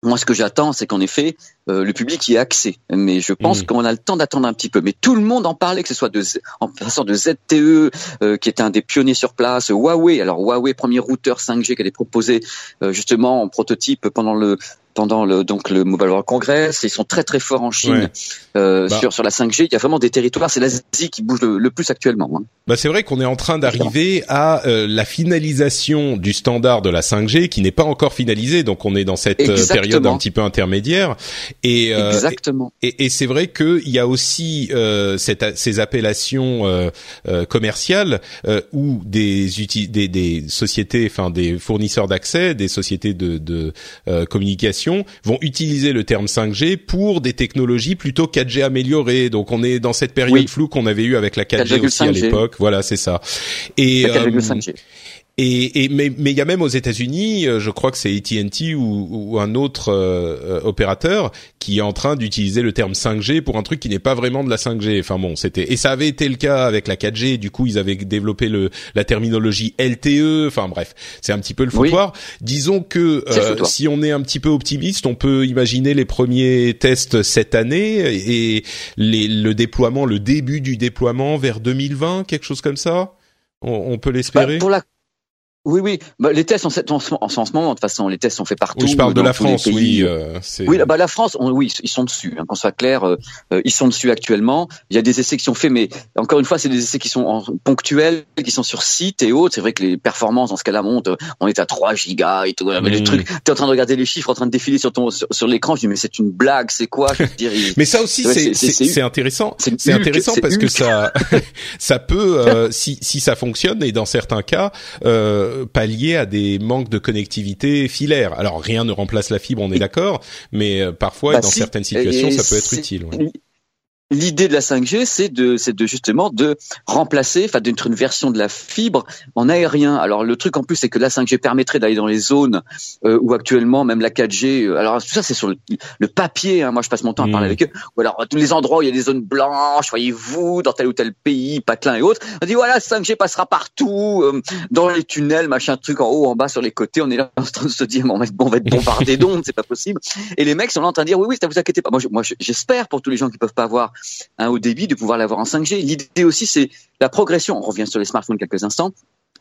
Moi, ce que j'attends, c'est qu'en effet, euh, le public y ait accès. Mais je pense Mhm. qu'on a le temps d'attendre un petit peu. Mais tout le monde en parlait, que ce soit de, Z- en passant de ZTE, euh, qui est un des pionniers sur place, Huawei. Alors Huawei, premier routeur 5G qu'elle est proposé euh, justement en prototype pendant le pendant le donc le Mobile World Congress. Ils sont très très forts en Chine euh, bah. sur sur la 5G. Il y a vraiment des territoires. C'est l'Asie qui bouge le, plus actuellement. Hein. Bah c'est vrai qu'on est en train d'arriver à euh, la finalisation du standard de la 5G qui n'est pas encore finalisé. Donc on est dans cette euh, période un petit peu intermédiaire. Et Exactement. Et, et c'est vrai qu'il y a aussi cette, ces appellations commerciales où des, des des sociétés, enfin des fournisseurs d'accès, des sociétés de, de communication vont utiliser le terme 5G pour des technologies plutôt 4G améliorées. Donc on est dans cette période floue qu'on avait eu avec la 4G, aussi à l'époque. Voilà, c'est ça. Et et, et mais mais il y a même aux États-Unis, euh, je crois que c'est AT&T ou, ou, un autre euh, euh, opérateur qui est en train d'utiliser le terme 5G pour un truc qui n'est pas vraiment de la 5G. Enfin bon, c'était et ça avait été le cas avec la 4G. Du coup, ils avaient développé le la terminologie LTE. Enfin bref, c'est un petit peu le foutoir. Disons que si on est un petit peu optimiste, on peut imaginer les premiers tests cette année et les, le déploiement, le début du déploiement vers 2020, quelque chose comme ça? On, peut l'espérer? Bah, pour la oui, oui. Bah, les tests en, en, en, ce moment, de toute façon, les tests sont faits partout. Oui, je parle de la France, oui. Euh, oui, bah, la France, oui, ils sont dessus. Hein, qu'on soit clair, euh, euh, ils sont dessus actuellement. Il y a des essais qui sont faits, mais encore une fois, c'est des essais qui sont en, ponctuels, qui sont sur site et autres. C'est vrai que les performances dans ce cas-là montent. On est à 3 gigas et tout. Mais les mmh. trucs, t'es en train de regarder les chiffres, en train de défiler sur ton sur, l'écran. Je dis mais c'est une blague, c'est quoi je dire, Mais ça aussi, c'est intéressant. C'est intéressant parce que ça ça peut, si si ça fonctionne et dans certains cas. Euh, pallier à des manques de connectivité filaire. Alors rien ne remplace la fibre, on est d'accord, mais euh, parfois bah dans certaines situations, ça peut être utile. L'idée de la 5G, c'est de, c'est de justement de remplacer, enfin d'être une version de la fibre en aérien. Alors le truc en plus, c'est que la 5G permettrait d'aller dans les zones euh, où actuellement même la 4G. Euh, alors tout ça, c'est sur le, papier. Hein, moi, je passe mon temps à parler mmh. avec eux. Ou alors tous les endroits où il y a des zones blanches, voyez-vous, dans tel ou tel pays, patelin et autres. On dit voilà, 5G passera partout, euh, dans les tunnels, machin truc, en haut, en bas, sur les côtés. On est là en train de se dire, bon, on va être bombardé d'ondes, c'est pas possible. Et les mecs sont là en train de dire oui, oui, ça vous inquiétez pas. Moi, moi, j'espère pour tous les gens qui peuvent pas avoir un haut débit, de pouvoir l'avoir en 5G. L'idée aussi, c'est la progression. On revient sur les smartphones quelques instants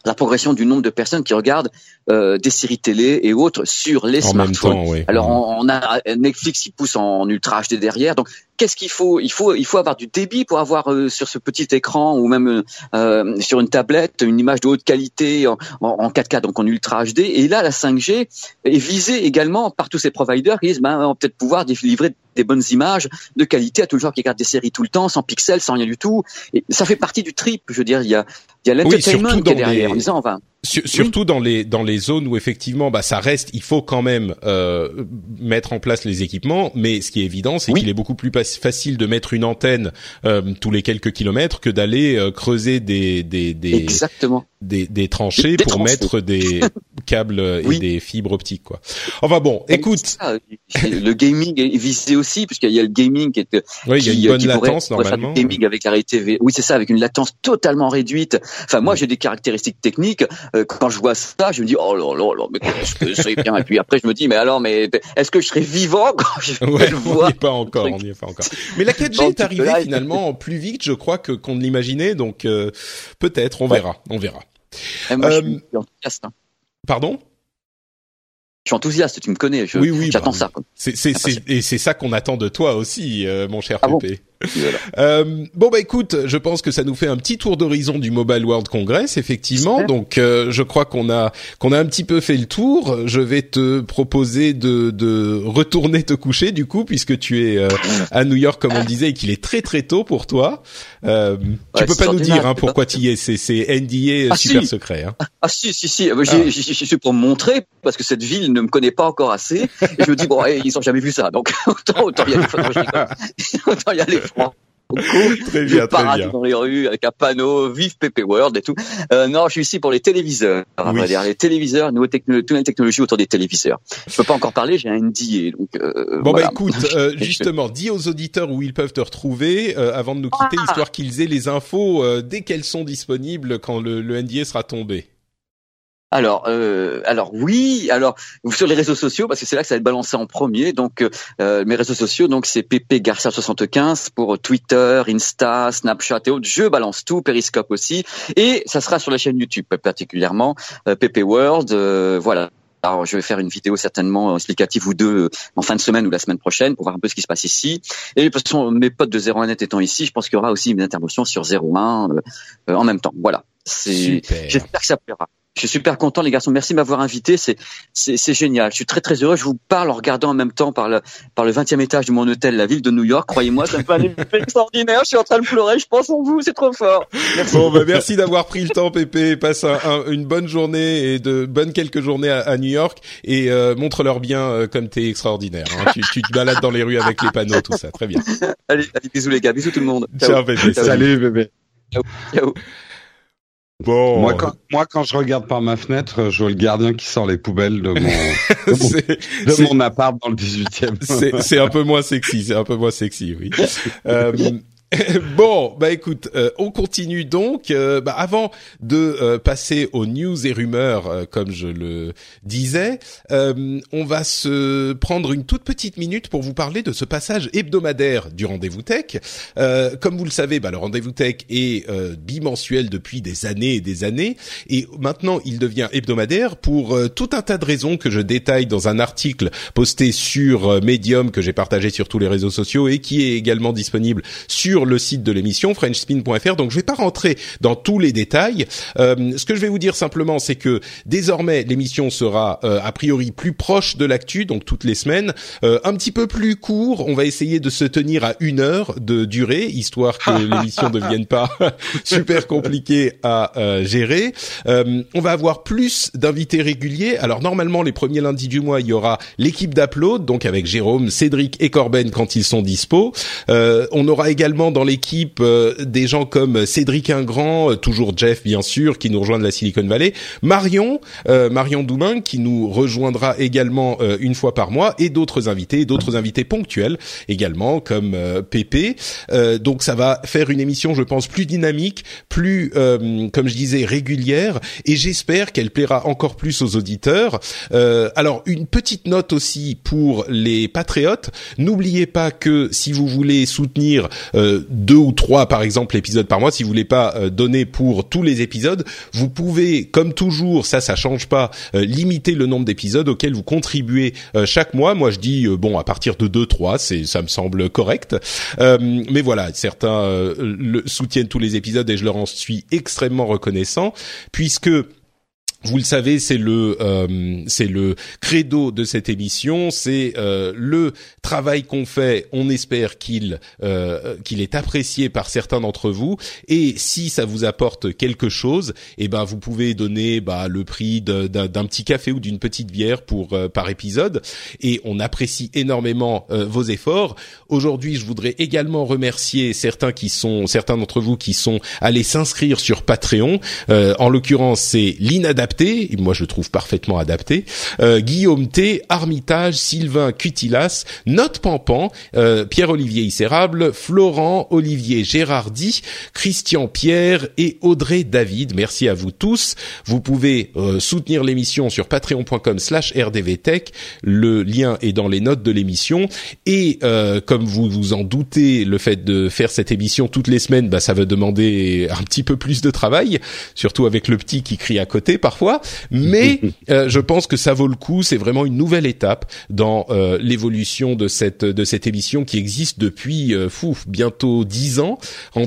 la progression du nombre de personnes qui regardent euh, des séries télé et autres sur les smartphones. Alors on, a Netflix qui pousse en ultra HD derrière. Donc qu'est-ce qu'il faut? Il faut il faut avoir du débit pour avoir euh, sur ce petit écran ou même euh, sur une tablette une image de haute qualité en, en, 4K donc en ultra HD. Et là la 5G est visée également par tous ces providers qui disent ben on va peut-être pouvoir livrer des bonnes images de qualité à tout le genre qui regarde des séries tout le temps sans pixels, sans rien du tout. Et ça fait partie du trip. Je veux dire, il y a il y a l'entertainment qui est derrière. En disant, surtout dans les dans les zones où effectivement bah ça reste il faut quand même euh, mettre en place les équipements mais ce qui est évident c'est qu'il est beaucoup plus facile de mettre une antenne euh, tous les quelques kilomètres que d'aller euh, creuser des des des Exactement. des, des tranchées pour mettre des câbles et des fibres optiques quoi. Enfin bon, écoute, le gaming est visé aussi puisqu'il y a le gaming qui est oui, il y a une bonne latence normalement. gaming avec la réalité oui, c'est ça avec une latence totalement réduite. Enfin moi j'ai des caractéristiques techniques euh, quand je vois ça, je me dis oh là là là, mais est-ce que c'est bien Et puis après, je me dis mais alors, mais est-ce que je serai vivant quand je ouais, le vois On n'y est pas encore, on n'y est pas encore. Mais la 4G est arrivée finalement plus vite, je crois, que qu'on ne l'imaginait. Donc euh, peut-être, on verra, on verra. Moi, euh, je suis enthousiaste, hein. Pardon? Je suis enthousiaste, tu me connais, je, oui, oui, j'attends bah, ça. C'est, et c'est ça qu'on attend de toi aussi, mon cher ah Pépé. Euh, bon bah écoute, je pense que ça nous fait un petit tour d'horizon du Mobile World Congress, effectivement. Donc euh, je crois qu'on a qu'on a un petit peu fait le tour. Je vais te proposer de, de retourner te coucher du coup, puisque tu es euh, à New York comme on disait et qu'il est très très tôt pour toi. Euh, tu peux pas nous dire hein, pourquoi tu y es. C'est c'est NDA ah, super secret. Hein. Ah si si si. Ah. J'y suis pour me montrer parce que cette ville ne me connaît pas encore assez. Et je me dis bon, ils ont jamais vu ça, donc autant autant y aller. autant y aller très bien, très bien. dans les rues avec un panneau Vive PP World et tout. Euh, non, je suis ici pour les téléviseurs. Va dire les téléviseurs, nouvelles technologies, toutes les technologies autour des téléviseurs. Je peux pas encore parler, j'ai un NDA. Donc euh, bon bah écoute, euh, justement, dis aux auditeurs où ils peuvent te retrouver euh, avant de nous quitter, ah. histoire qu'ils aient les infos euh, dès qu'elles sont disponibles quand le, le NDA sera tombé. Alors, euh, alors oui, alors sur les réseaux sociaux parce que c'est là que ça va être balancé en premier. Donc euh, mes réseaux sociaux, donc c'est PP Garcia 75 pour Twitter, Insta, Snapchat et autres. Je balance tout, Periscope aussi, et ça sera sur la chaîne YouTube particulièrement euh, PP World. Euh, voilà. Alors, je vais faire une vidéo certainement explicative ou deux en fin de semaine ou la semaine prochaine pour voir un peu ce qui se passe ici. Et de toute façon, mes potes de 01net étant ici, je pense qu'il y aura aussi une intervention sur 01 euh, en même temps. Voilà. J'espère que ça plaira. Je suis super content, les garçons. Merci de m'avoir invité. C'est, c'est, génial. Je suis très, très heureux. Je vous parle en regardant en même temps par le, par le 20e étage de mon hôtel, la ville de New York. Croyez-moi, c'est un peu extraordinaire. Je suis en train de pleurer. Je pense en vous. C'est trop fort. Merci. Bon, bah, merci d'avoir pris le temps, Pépé. Passe une bonne journée et de bonnes quelques journées à, New York et euh, montre-leur bien euh, comme t'es extraordinaire. Hein. tu, tu te balades dans les rues avec les panneaux, tout ça. Très bien. Allez, allez bisous les gars. Bisous tout le monde. Ciao, Pépé. Salut, bébé. Ciao. Ciao. Bon. Moi quand, moi, quand je regarde par ma fenêtre, je vois le gardien qui sort les poubelles de mon, de mon, appart dans le 18e. c'est un peu moins sexy, c'est un peu moins sexy, oui. euh, bon, bah écoute, euh, on continue donc. Euh, bah, avant de euh, passer aux news et rumeurs, comme je le disais, on va se prendre une toute petite minute pour vous parler de ce passage hebdomadaire du rendez-vous tech. comme vous le savez, bah, le rendez-vous tech est bimensuel depuis des années et des années, et maintenant il devient hebdomadaire pour tout un tas de raisons que je détaille dans un article posté sur Medium que j'ai partagé sur tous les réseaux sociaux et qui est également disponible sur le site de l'émission frenchspin.fr. Donc je vais pas rentrer dans tous les détails. Euh, ce que je vais vous dire simplement, c'est que désormais l'émission sera euh, a priori plus proche de l'actu, donc toutes les semaines, euh, un petit peu plus court. On va essayer de se tenir à une heure de durée, histoire que l'émission ne devienne pas super compliquée à gérer. on va avoir plus d'invités réguliers. Alors normalement les premiers lundis du mois, il y aura l'équipe d'Upload, donc avec Jérôme, Cédric et Corben quand ils sont dispo. on aura également dans l'équipe euh, des gens comme Cédric Ingrand, euh, toujours Jeff bien sûr, qui nous rejoint de la Silicon Valley, Marion, euh, Marion Doumain qui nous rejoindra également une fois par mois, et d'autres invités, d'autres invités ponctuels également comme Pépé. donc ça va faire une émission, je pense, plus dynamique, plus, comme je disais, régulière, et j'espère qu'elle plaira encore plus aux auditeurs. alors une petite note aussi pour les patriotes. N'oubliez pas que si vous voulez soutenir deux ou trois par exemple épisodes par mois. Si vous voulez pas euh, donner pour tous les épisodes, vous pouvez, comme toujours, ça ça change pas, euh, limiter le nombre d'épisodes auxquels vous contribuez euh, chaque mois. Moi je dis bon à partir de deux trois, c'est ça me semble correct. mais voilà, certains le, soutiennent tous les épisodes et je leur en suis extrêmement reconnaissant puisque vous le savez, c'est le euh, c'est le credo de cette émission, c'est euh, le travail qu'on fait. On espère qu'il euh, qu'il est apprécié par certains d'entre vous. Et si ça vous apporte quelque chose, eh ben vous pouvez donner bah, le prix d'un petit café ou d'une petite bière pour par épisode. Et on apprécie énormément vos efforts. Aujourd'hui, je voudrais également remercier certains qui sont certains d'entre vous qui sont allés s'inscrire sur Patreon. en l'occurrence, c'est l'inadapté moi je le trouve parfaitement adapté, euh, Guillaume T, Armitage, Sylvain Cutilas, Note Pampan, euh, Pierre-Olivier Isérable, Florent, Olivier Gérardi, Christian Pierre et Audrey David. Merci à vous tous. Vous pouvez euh, soutenir l'émission sur patreon.com slash rdvtech. Le lien est dans les notes de l'émission. Et comme vous vous en doutez, le fait de faire cette émission toutes les semaines, bah, ça va demander un petit peu plus de travail, surtout avec le petit qui crie à côté mais euh, je pense que ça vaut le coup. C'est vraiment une nouvelle étape dans euh, l'évolution de cette de cette émission qui existe depuis euh, fou bientôt dix ans. En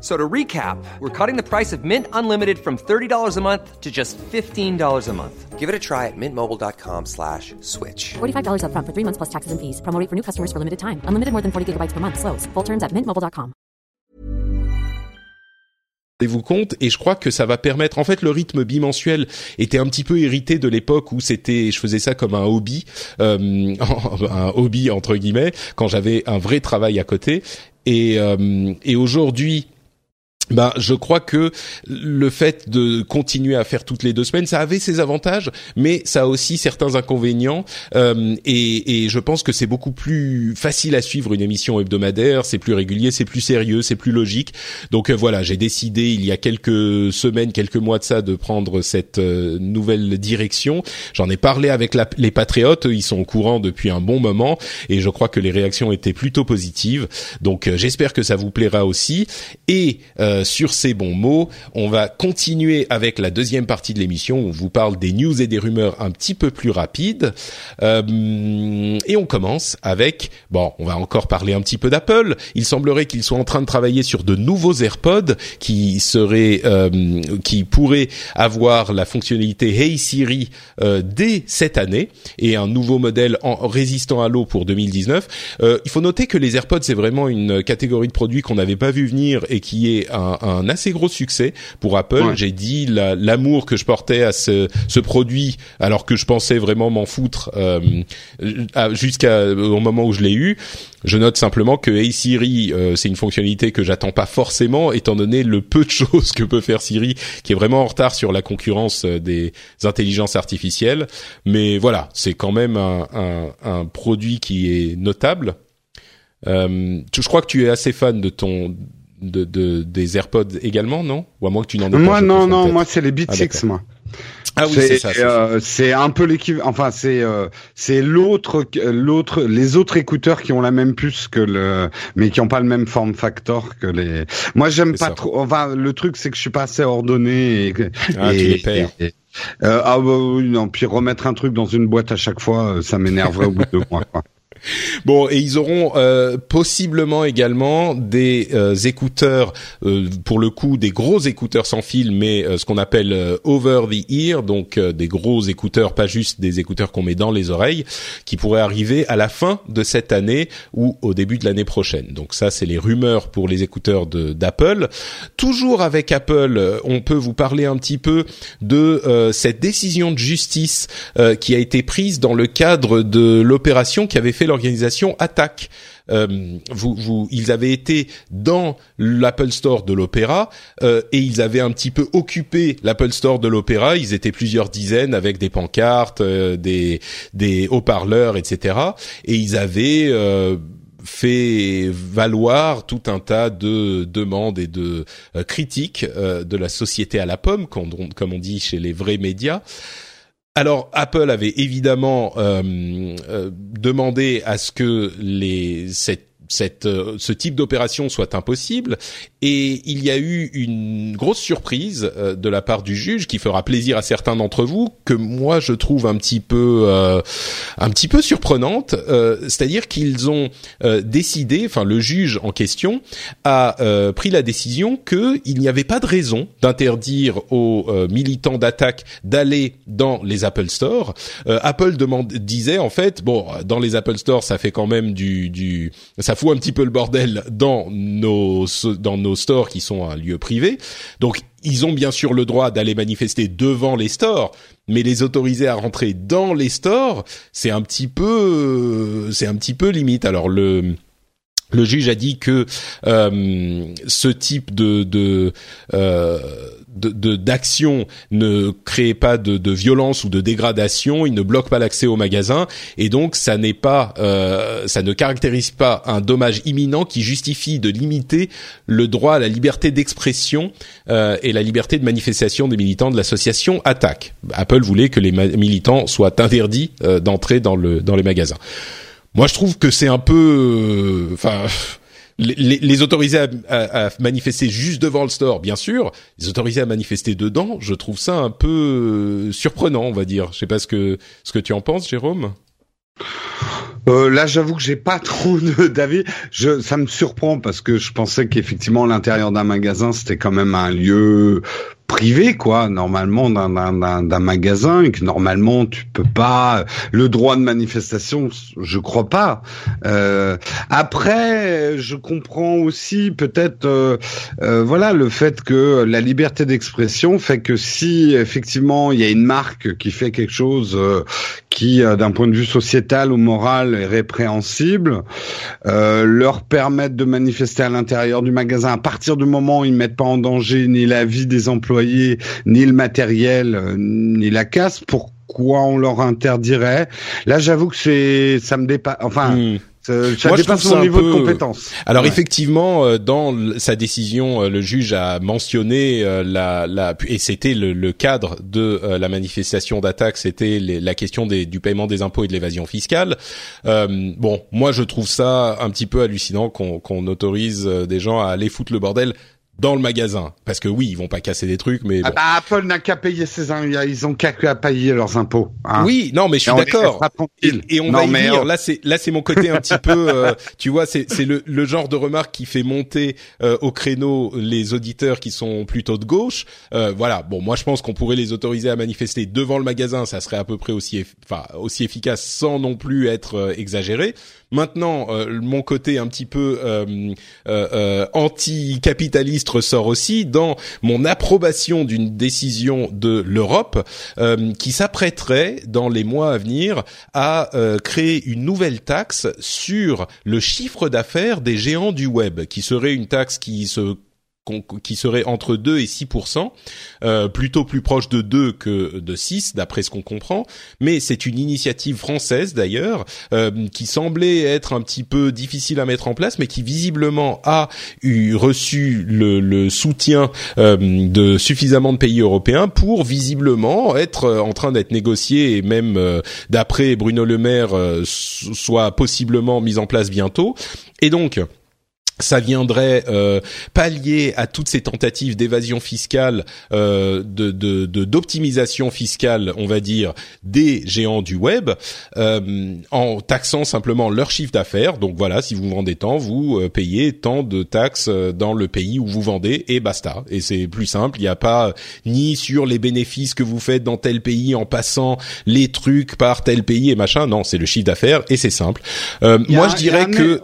So to recap, we're cutting the price of Mint Unlimited from $30 a month to just $15 a month. Give it a try at mintmobile.com slash switch. $45 up front for three months plus taxes and fees. Promo rate for new customers for limited time. Unlimited more than 40 gigabytes per month. Slows. Full terms at mintmobile.com. Rendez-vous compte et je crois que ça va permettre en fait le rythme bimensuel était un petit peu hérité de l'époque où c'était je faisais ça comme un hobby euh, un hobby entre guillemets quand j'avais un vrai travail à côté et, euh, et aujourd'hui ben, je crois que le fait de continuer à faire toutes les deux semaines, ça avait ses avantages, mais ça a aussi certains inconvénients. Euh, et, et, je pense que c'est beaucoup plus facile à suivre une émission hebdomadaire, c'est plus régulier, c'est plus sérieux, c'est plus logique. Donc euh, voilà, j'ai décidé il y a quelques semaines, quelques mois de ça, de prendre cette euh, nouvelle direction. J'en ai parlé avec les patriotes, ils sont au courant depuis un bon moment, et je crois que les réactions étaient plutôt positives. Donc euh, j'espère que ça vous plaira aussi. Et euh, sur ces bons mots, on va continuer avec la deuxième partie de l'émission où on vous parle des news et des rumeurs un petit peu plus rapides. Euh, et on commence avec, bon, on va encore parler un petit peu d'Apple. Il semblerait qu'ils soient en train de travailler sur de nouveaux AirPods qui seraient, euh, qui pourraient avoir la fonctionnalité Hey Siri euh, dès cette année et un nouveau modèle en résistant à l'eau pour 2019. Euh, il faut noter que les AirPods c'est vraiment une catégorie de produits qu'on n'avait pas vu venir et qui est un, un assez gros succès pour Apple. Ouais. J'ai dit la- l'amour que je portais à ce, ce produit, alors que je pensais vraiment m'en foutre euh, à- jusqu'à au moment où je l'ai eu. Je note simplement que Hey Siri, euh, c'est une fonctionnalité que j'attends pas forcément, étant donné le peu de choses que peut faire Siri, qui est vraiment en retard sur la concurrence euh, des intelligences artificielles. Mais voilà, c'est quand même un, un, un produit qui est notable. Euh, je crois que tu es assez fan de ton de, de des AirPods également, non? Ou à moins que tu n'en aies pas. Moi, non, non, moi, c'est les Beat Ah, 6, d'accord. moi. Ah oui, c'est ça. c'est euh, un peu l'équivalent. Enfin, c'est euh, c'est l'autre l'autre les autres écouteurs qui ont la même puce que le, mais qui ont pas le même form factor que les. Moi, j'aime pas ça. trop. Enfin, le truc, c'est que je suis pas assez ordonné. Et, Ah, et- tu les perds. et- euh, ah bah oui, non. Puis remettre un truc dans une boîte à chaque fois, euh, ça m'énerverait au bout de deux mois. Quoi. Bon, et ils auront euh, possiblement également des euh, écouteurs, euh, pour le coup, des gros écouteurs sans fil, mais euh, ce qu'on appelle euh, over the ear, donc euh, des gros écouteurs, pas juste des écouteurs qu'on met dans les oreilles, qui pourraient arriver à la fin de cette année ou au début de l'année prochaine. Donc ça, c'est les rumeurs pour les écouteurs d'Apple. Toujours avec Apple, on peut vous parler un petit peu de cette décision de justice qui a été prise dans le cadre de l'opération qui avait fait l'organisation Attack. Euh, vous, vous, ils avaient été dans l'Apple Store de l'Opéra euh, et ils avaient un petit peu occupé l'Apple Store de l'Opéra. Ils étaient plusieurs dizaines avec des pancartes, euh, des, des haut-parleurs, etc. Et ils avaient euh, fait valoir tout un tas de demandes et de euh, critiques de la société à la pomme, comme on dit chez les vrais médias. Alors Apple avait évidemment euh, euh, demandé à ce que les cette cette, euh, ce type d'opération soit impossible. Et il y a eu une grosse surprise euh, de la part du juge qui fera plaisir à certains d'entre vous que moi je trouve un petit peu euh, un petit peu surprenante. Euh, c'est-à-dire qu'ils ont euh, décidé enfin le juge en question a euh, pris la décision que il n'y avait pas de raison d'interdire aux militants d'attaque d'aller dans les Apple Store. Apple demande disait en fait bon dans les Apple Store ça fait quand même du du fout un petit peu le bordel dans nos dans nos stores qui sont un lieu privé. Donc ils ont bien sûr le droit d'aller manifester devant les stores, mais les autoriser à rentrer dans les stores, c'est un petit peu c'est un petit peu limite. Alors le le juge a dit que euh, ce type euh, de, d'action ne crée pas de, violence ou de dégradation, il ne bloque pas l'accès au magasin et donc ça n'est pas euh, ça ne caractérise pas un dommage imminent qui justifie de limiter le droit à la liberté d'expression et la liberté de manifestation des militants de l'association Attaque. Apple voulait que les militants soient interdits d'entrer dans les magasins. Moi, je trouve que c'est un peu, enfin. les, les, autoriser à, à, à, manifester juste devant le store, bien sûr. Les autoriser à manifester dedans, je trouve ça un peu surprenant, on va dire. Je sais pas ce que ce que tu en penses, Jérôme. Euh, là, j'avoue que j'ai pas trop d'avis. Ça me surprend parce que je pensais qu'effectivement l'intérieur d'un magasin c'était quand même un lieu privé quoi normalement d'un magasin et que normalement tu peux pas le droit de manifestation je crois pas. Euh, après je comprends aussi peut-être euh, euh, voilà le fait que la liberté d'expression fait que si effectivement il y a une marque qui fait quelque chose euh, qui d'un point de vue sociétal ou moral est répréhensible leur permettre de manifester à l'intérieur du magasin à partir du moment où ils mettent pas en danger ni la vie des employés ni le matériel, euh, ni la casse, pourquoi on leur interdirait? Là, j'avoue que c'est, ça me dépasse. Enfin. Hmm. Ça, dépasse mon niveau de compétence. Alors effectivement, euh, dans sa décision, euh, le juge a mentionné la, la et c'était le, cadre de la manifestation d'attaque, c'était la question des, du paiement des impôts et de l'évasion fiscale. bon, moi je trouve ça un petit peu hallucinant qu'on autorise des gens à aller foutre le bordel dans le magasin. Parce que oui, ils vont pas casser des trucs, mais ah bah, Apple n'a qu'à payer ses ils ont qu'à payer leurs impôts. Hein. Oui, non, mais je suis d'accord. Et, on va y venir. Là, c'est là, c'est mon côté un petit peu. Euh, tu vois, c'est c'est le, le genre de remarque qui fait monter euh, au créneau les auditeurs qui sont plutôt de gauche. Euh, voilà. Bon, moi, je pense qu'on pourrait les autoriser à manifester devant le magasin. Ça serait à peu près aussi, enfin, aussi efficace sans non plus être exagéré. Maintenant, euh, mon côté un petit peu euh, euh, euh, anti-capitaliste ressort aussi dans mon approbation d'une décision de l'Europe qui s'apprêterait dans les mois à venir à créer une nouvelle taxe sur le chiffre d'affaires des géants du web, qui serait une taxe qui se qui serait entre 2 et 6 euh, plutôt plus proche de 2 que de 6 d'après ce qu'on comprend, mais c'est une initiative française d'ailleurs euh, qui semblait être un petit peu difficile à mettre en place mais qui visiblement a eu reçu le, le soutien euh, de suffisamment de pays européens pour visiblement être euh, en train d'être négocié et même euh, d'après Bruno Le Maire soit possiblement mise en place bientôt. Et donc ça viendrait euh, pallier à toutes ces tentatives d'évasion fiscale, euh, de d'optimisation fiscale, on va dire, des géants du web, euh, en taxant simplement leur chiffre d'affaires. Donc voilà, si vous vendez tant, vous euh, payez tant de taxes euh, dans le pays où vous vendez et basta. Et c'est plus simple. Il n'y a pas ni sur les bénéfices que vous faites dans tel pays en passant les trucs par tel pays et machin. Non, c'est le chiffre d'affaires et c'est simple. moi, je dirais que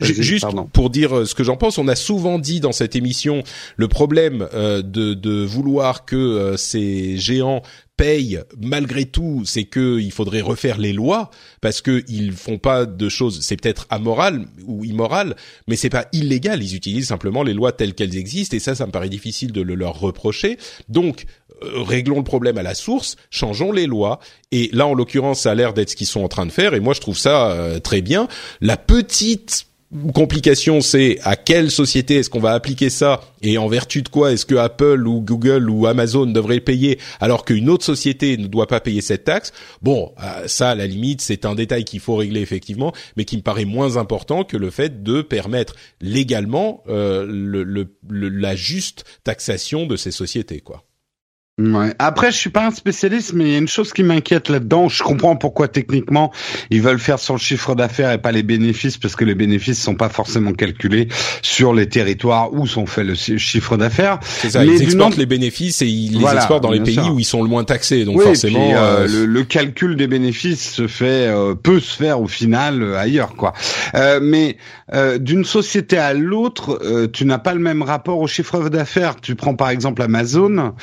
juste pour dire euh, ce que j'en pense. On a souvent dit dans cette émission le problème euh, de, de vouloir que euh, ces géants payent malgré tout, c'est que il faudrait refaire les lois parce que ils font pas de choses. C'est peut-être amoral ou immoral, mais c'est pas illégal. Ils utilisent simplement les lois telles qu'elles existent et ça, ça me paraît difficile de le leur reprocher. Donc réglons le problème à la source, changeons les lois. Et là, en l'occurrence, ça a l'air d'être ce qu'ils sont en train de faire. Et moi, je trouve ça très bien. La petite complication, c'est à quelle société est-ce qu'on va appliquer ça et en vertu de quoi est-ce que Apple ou Google ou Amazon devraient payer alors qu'une autre société ne doit pas payer cette taxe? Bon, euh, ça, à la limite, c'est un détail qu'il faut régler effectivement, mais qui me paraît moins important que le fait de permettre légalement euh, la juste taxation de ces sociétés, quoi. Ouais. Après, je suis pas un spécialiste, mais il y a une chose qui m'inquiète là-dedans. Je comprends pourquoi techniquement ils veulent faire sur le chiffre d'affaires et pas les bénéfices, parce que les bénéfices sont pas forcément calculés sur les territoires où sont faits le chiffre d'affaires. C'est ça. ils exportent les bénéfices et ils les exportent dans les pays où ils sont le moins taxés. Donc forcément, euh, euh, le, calcul des bénéfices se fait euh, peut se faire au final ailleurs, quoi. mais d'une société à l'autre, tu n'as pas le même rapport au chiffre d'affaires. Tu prends par exemple Amazon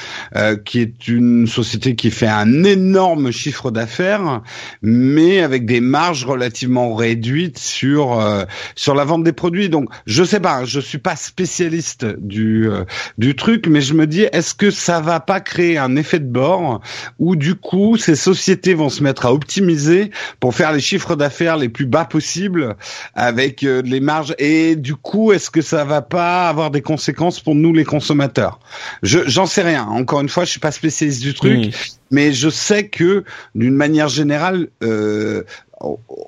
qui est une société qui fait un énorme chiffre d'affaires, mais avec des marges relativement réduites sur euh, sur la vente des produits. Donc, je sais pas, je suis pas spécialiste du euh, du truc, mais je me dis, est-ce que ça va pas créer un effet de bord où du coup ces sociétés vont se mettre à optimiser pour faire les chiffres d'affaires les plus bas possibles avec euh, les marges? Et du coup, est-ce que ça va pas avoir des conséquences pour nous les consommateurs? Je j'en sais rien. Encore une fois, suis pas spécialiste du truc, mais je sais que d'une manière générale, euh,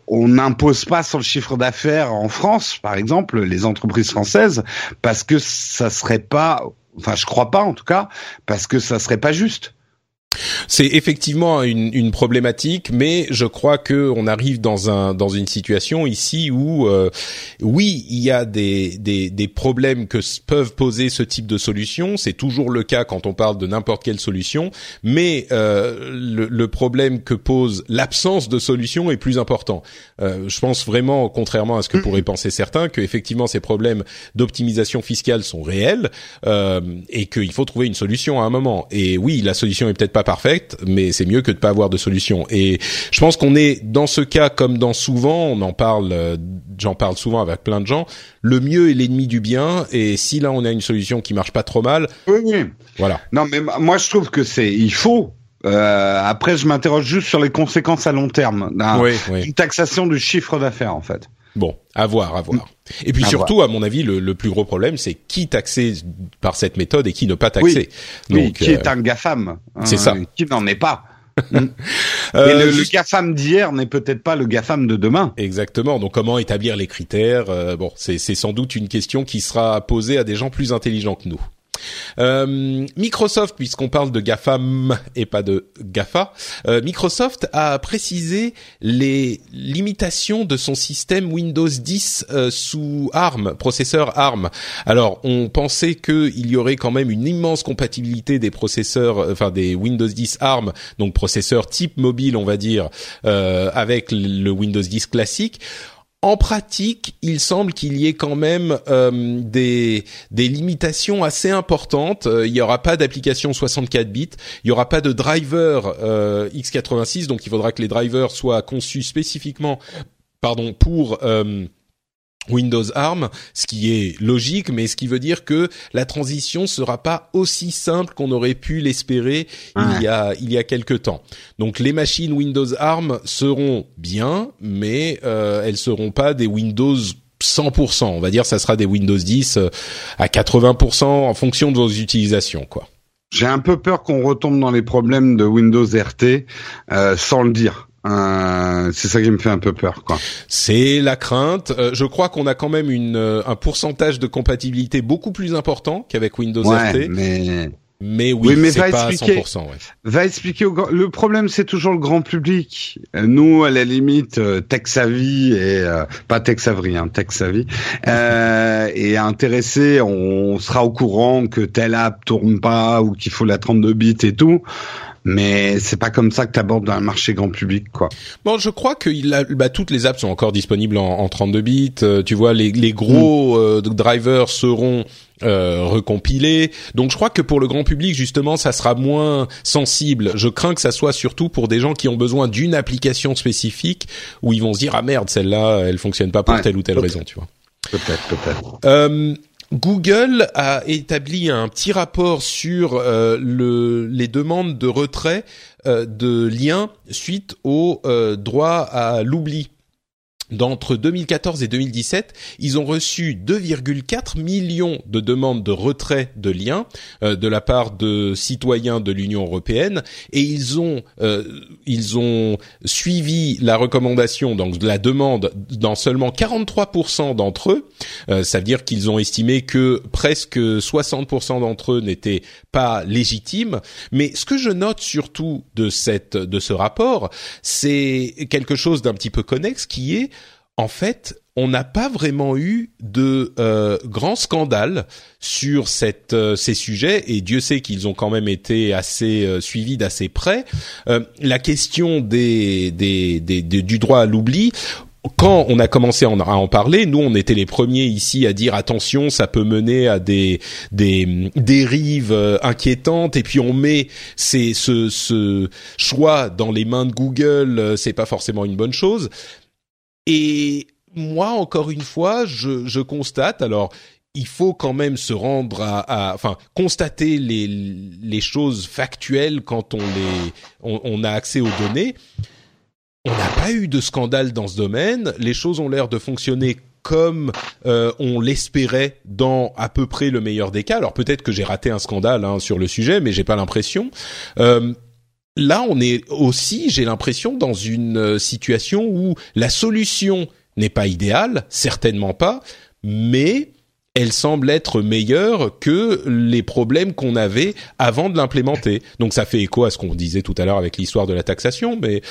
on n'impose pas sur le chiffre d'affaires en France, par exemple, les entreprises françaises, parce que ça serait pas, enfin, je crois pas en tout cas, parce que ça serait pas juste. C'est effectivement une, une, problématique, mais je crois que on arrive dans un dans une situation ici où euh, oui, il y a des, des, des problèmes que peuvent poser ce type de solution. C'est toujours le cas quand on parle de n'importe quelle solution, mais euh, le, le, problème que pose l'absence de solution est plus important. Euh, je pense vraiment, contrairement à ce que pourraient penser certains, que effectivement ces problèmes d'optimisation fiscale sont réels euh, et qu'il faut trouver une solution à un moment. Et oui, la solution est peut-être pas parfaite, mais c'est mieux que de pas avoir de solution. Et je pense qu'on est dans ce cas comme dans souvent, on en parle, euh, j'en parle souvent avec plein de gens. Le mieux est l'ennemi du bien, et si là on a une solution qui marche pas trop mal, oui, voilà. Non, mais moi je trouve que c'est, il faut euh, après, je m'interroge juste sur les conséquences à long terme d'une oui, oui. taxation du chiffre d'affaires, en fait. Bon, à voir, à voir. Et puis À surtout, voir. à mon avis, le, le plus gros problème, c'est qui taxer par cette méthode et qui ne pas taxer. Oui, Donc, qui euh, est un GAFAM. c'est euh, ça. Qui n'en est pas. euh, Et le, GAFAM d'hier n'est peut-être pas le GAFAM de demain. Exactement. Donc, comment établir les critères Euh, Bon, c'est c'est sans doute une question qui sera posée à des gens plus intelligents que nous. Euh, Microsoft, puisqu'on parle de GAFAM et pas de GAFA, euh, Microsoft a précisé les limitations de son système Windows 10 euh, sous ARM, processeur ARM. Alors, on pensait qu'il y aurait quand même une immense compatibilité des processeurs, enfin des Windows 10 ARM, donc processeur type mobile, on va dire, avec le Windows 10 classique. En pratique, il semble qu'il y ait quand même euh, des, des limitations assez importantes. Euh, il n'y aura pas d'application 64 bits, il n'y aura pas de driver euh, x86, donc il faudra que les drivers soient conçus spécifiquement, pardon, pour euh, Windows ARM, ce qui est logique, mais ce qui veut dire que la transition sera pas aussi simple qu'on aurait pu l'espérer il y a il y a quelque temps. Donc les machines Windows ARM seront bien, mais euh, elles seront pas des Windows 100%. On va dire ça sera des Windows 10 euh, à 80% en fonction de vos utilisations, quoi. J'ai un peu peur qu'on retombe dans les problèmes de Windows RT euh, sans le dire. Euh, c'est ça qui me fait un peu peur, quoi. C'est la crainte. Euh, je crois qu'on a quand même une, euh, un pourcentage de compatibilité beaucoup plus important qu'avec Windows Ouais, RT. mais Mais oui, Oui, mais va pas à expliquer. 100%. Ouais. va expliquer au grand... le problème c'est toujours le grand public Euh, nous à la limite euh, tech savvy et euh, pas tech savvy hein, tech savvy euh, et intéressé on sera au courant que telle app tourne pas ou qu'il faut la 32 bits et tout mais c'est pas comme ça que tu abordes un marché grand public quoi Bon, je crois que il a, bah, toutes les apps sont encore disponibles en, en 32 bits. Euh, tu vois, les, les gros euh, drivers seront euh, recompilés. Donc, je crois que pour le grand public, justement, ça sera moins sensible. Je crains que ça soit surtout pour des gens qui ont besoin d'une application spécifique où ils vont se dire ah merde, celle-là, elle fonctionne pas pour Ouais, telle ou telle raison, tu vois. peut-être peut-être Euh, Google a établi un petit rapport sur euh, le, les demandes de retrait euh, de liens suite au euh, droit à l'oubli. D'entre 2014 et 2017, ils ont reçu 2,4 millions de demandes de retrait de liens euh, de la part de citoyens de l'Union européenne et ils ont euh, ils ont suivi la recommandation donc de la demande dans seulement 43% d'entre eux. Euh, ça veut dire qu'ils ont estimé que presque 60% d'entre eux n'étaient pas légitimes. Mais ce que je note surtout de cette de ce rapport, c'est quelque chose d'un petit peu connexe qui est en fait, on n'a pas vraiment eu de euh, grands scandales sur cette, euh, ces sujets, et Dieu sait qu'ils ont quand même été assez euh, suivis d'assez près. Euh, la question des, des, des- du droit à l'oubli, quand on a commencé à en, parler, nous on était les premiers ici à dire attention, ça peut mener à des des hum, dérives euh, inquiétantes et puis on met ces, ce, ce choix dans les mains de Google, euh, c'est pas forcément une bonne chose. Et moi, encore une fois, je, je constate, alors il faut quand même se rendre à, à- enfin, constater les, les choses factuelles quand on les, on, on a accès aux données. On n'a pas eu de scandale dans ce domaine. Les choses ont l'air de fonctionner comme euh, on l'espérait dans à peu près le meilleur des cas. Alors peut-être que j'ai raté un scandale hein, sur le sujet, mais j'ai pas l'impression. Euh, là, on est aussi, j'ai l'impression, dans une euh, situation où la solution n'est pas idéale, certainement pas, mais elle semble être meilleure que les problèmes qu'on avait avant de l'implémenter. Donc ça fait écho à ce qu'on disait tout à l'heure avec l'histoire de la taxation, mais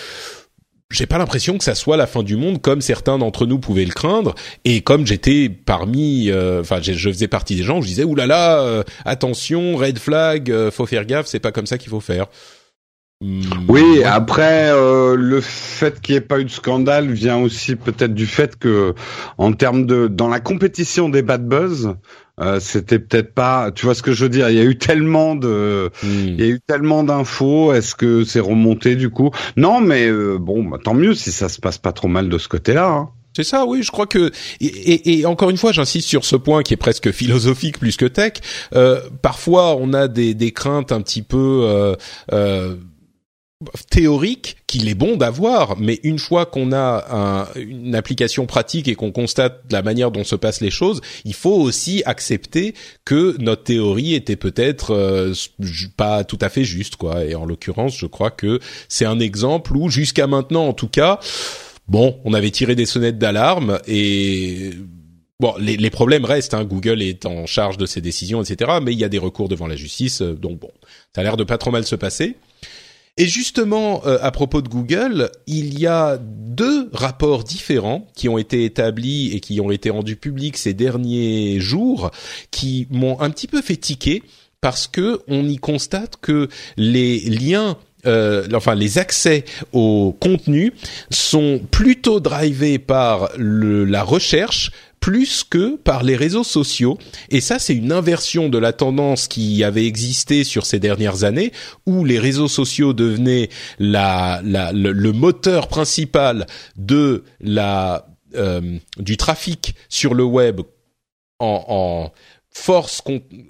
j'ai pas l'impression que ça soit la fin du monde comme certains d'entre nous pouvaient le craindre et comme j'étais parmi euh, enfin je faisais partie des gens je disais oulala euh, attention red flag euh, faut faire gaffe c'est pas comme ça qu'il faut faire oui, après euh, le fait qu'il n'y ait pas eu de scandale vient aussi peut-être du fait que en termes de dans la compétition des bad buzz, euh, c'était peut-être pas. Tu vois ce que je veux dire Il y a eu tellement de, hmm. il y a eu tellement d'infos. Est-ce que c'est remonté du coup? Non, mais euh, bon, bah, tant mieux si ça se passe pas trop mal de ce côté-là. Hein. C'est ça, oui. Je crois que et, et, encore une fois, j'insiste sur ce point qui est presque philosophique plus que tech. parfois, on a des, des craintes un petit peu euh, théorique qu'il est bon d'avoir, mais une fois qu'on a une application pratique et qu'on constate la manière dont se passent les choses, il faut aussi accepter que notre théorie était peut-être euh, pas tout à fait juste, quoi. Et en l'occurrence, je crois que c'est un exemple où, jusqu'à maintenant, en tout cas, bon, on avait tiré des sonnettes d'alarme et Bon, les, les, problèmes restent. Hein. Google est en charge de ces décisions, etc. Mais il y a des recours devant la justice, euh, donc bon, ça a l'air de pas trop mal se passer. Et justement, euh, à propos de Google, il y a deux rapports différents qui ont été établis et qui ont été rendus publics ces derniers jours, qui m'ont un petit peu fait tiquer parce que on y constate que les liens euh, enfin les accès au contenu sont plutôt drivés par le, la recherche plus que par les réseaux sociaux. Et ça, c'est une inversion de la tendance qui avait existé sur ces dernières années, où les réseaux sociaux devenaient le, moteur principal euh, du trafic sur le web en, en force,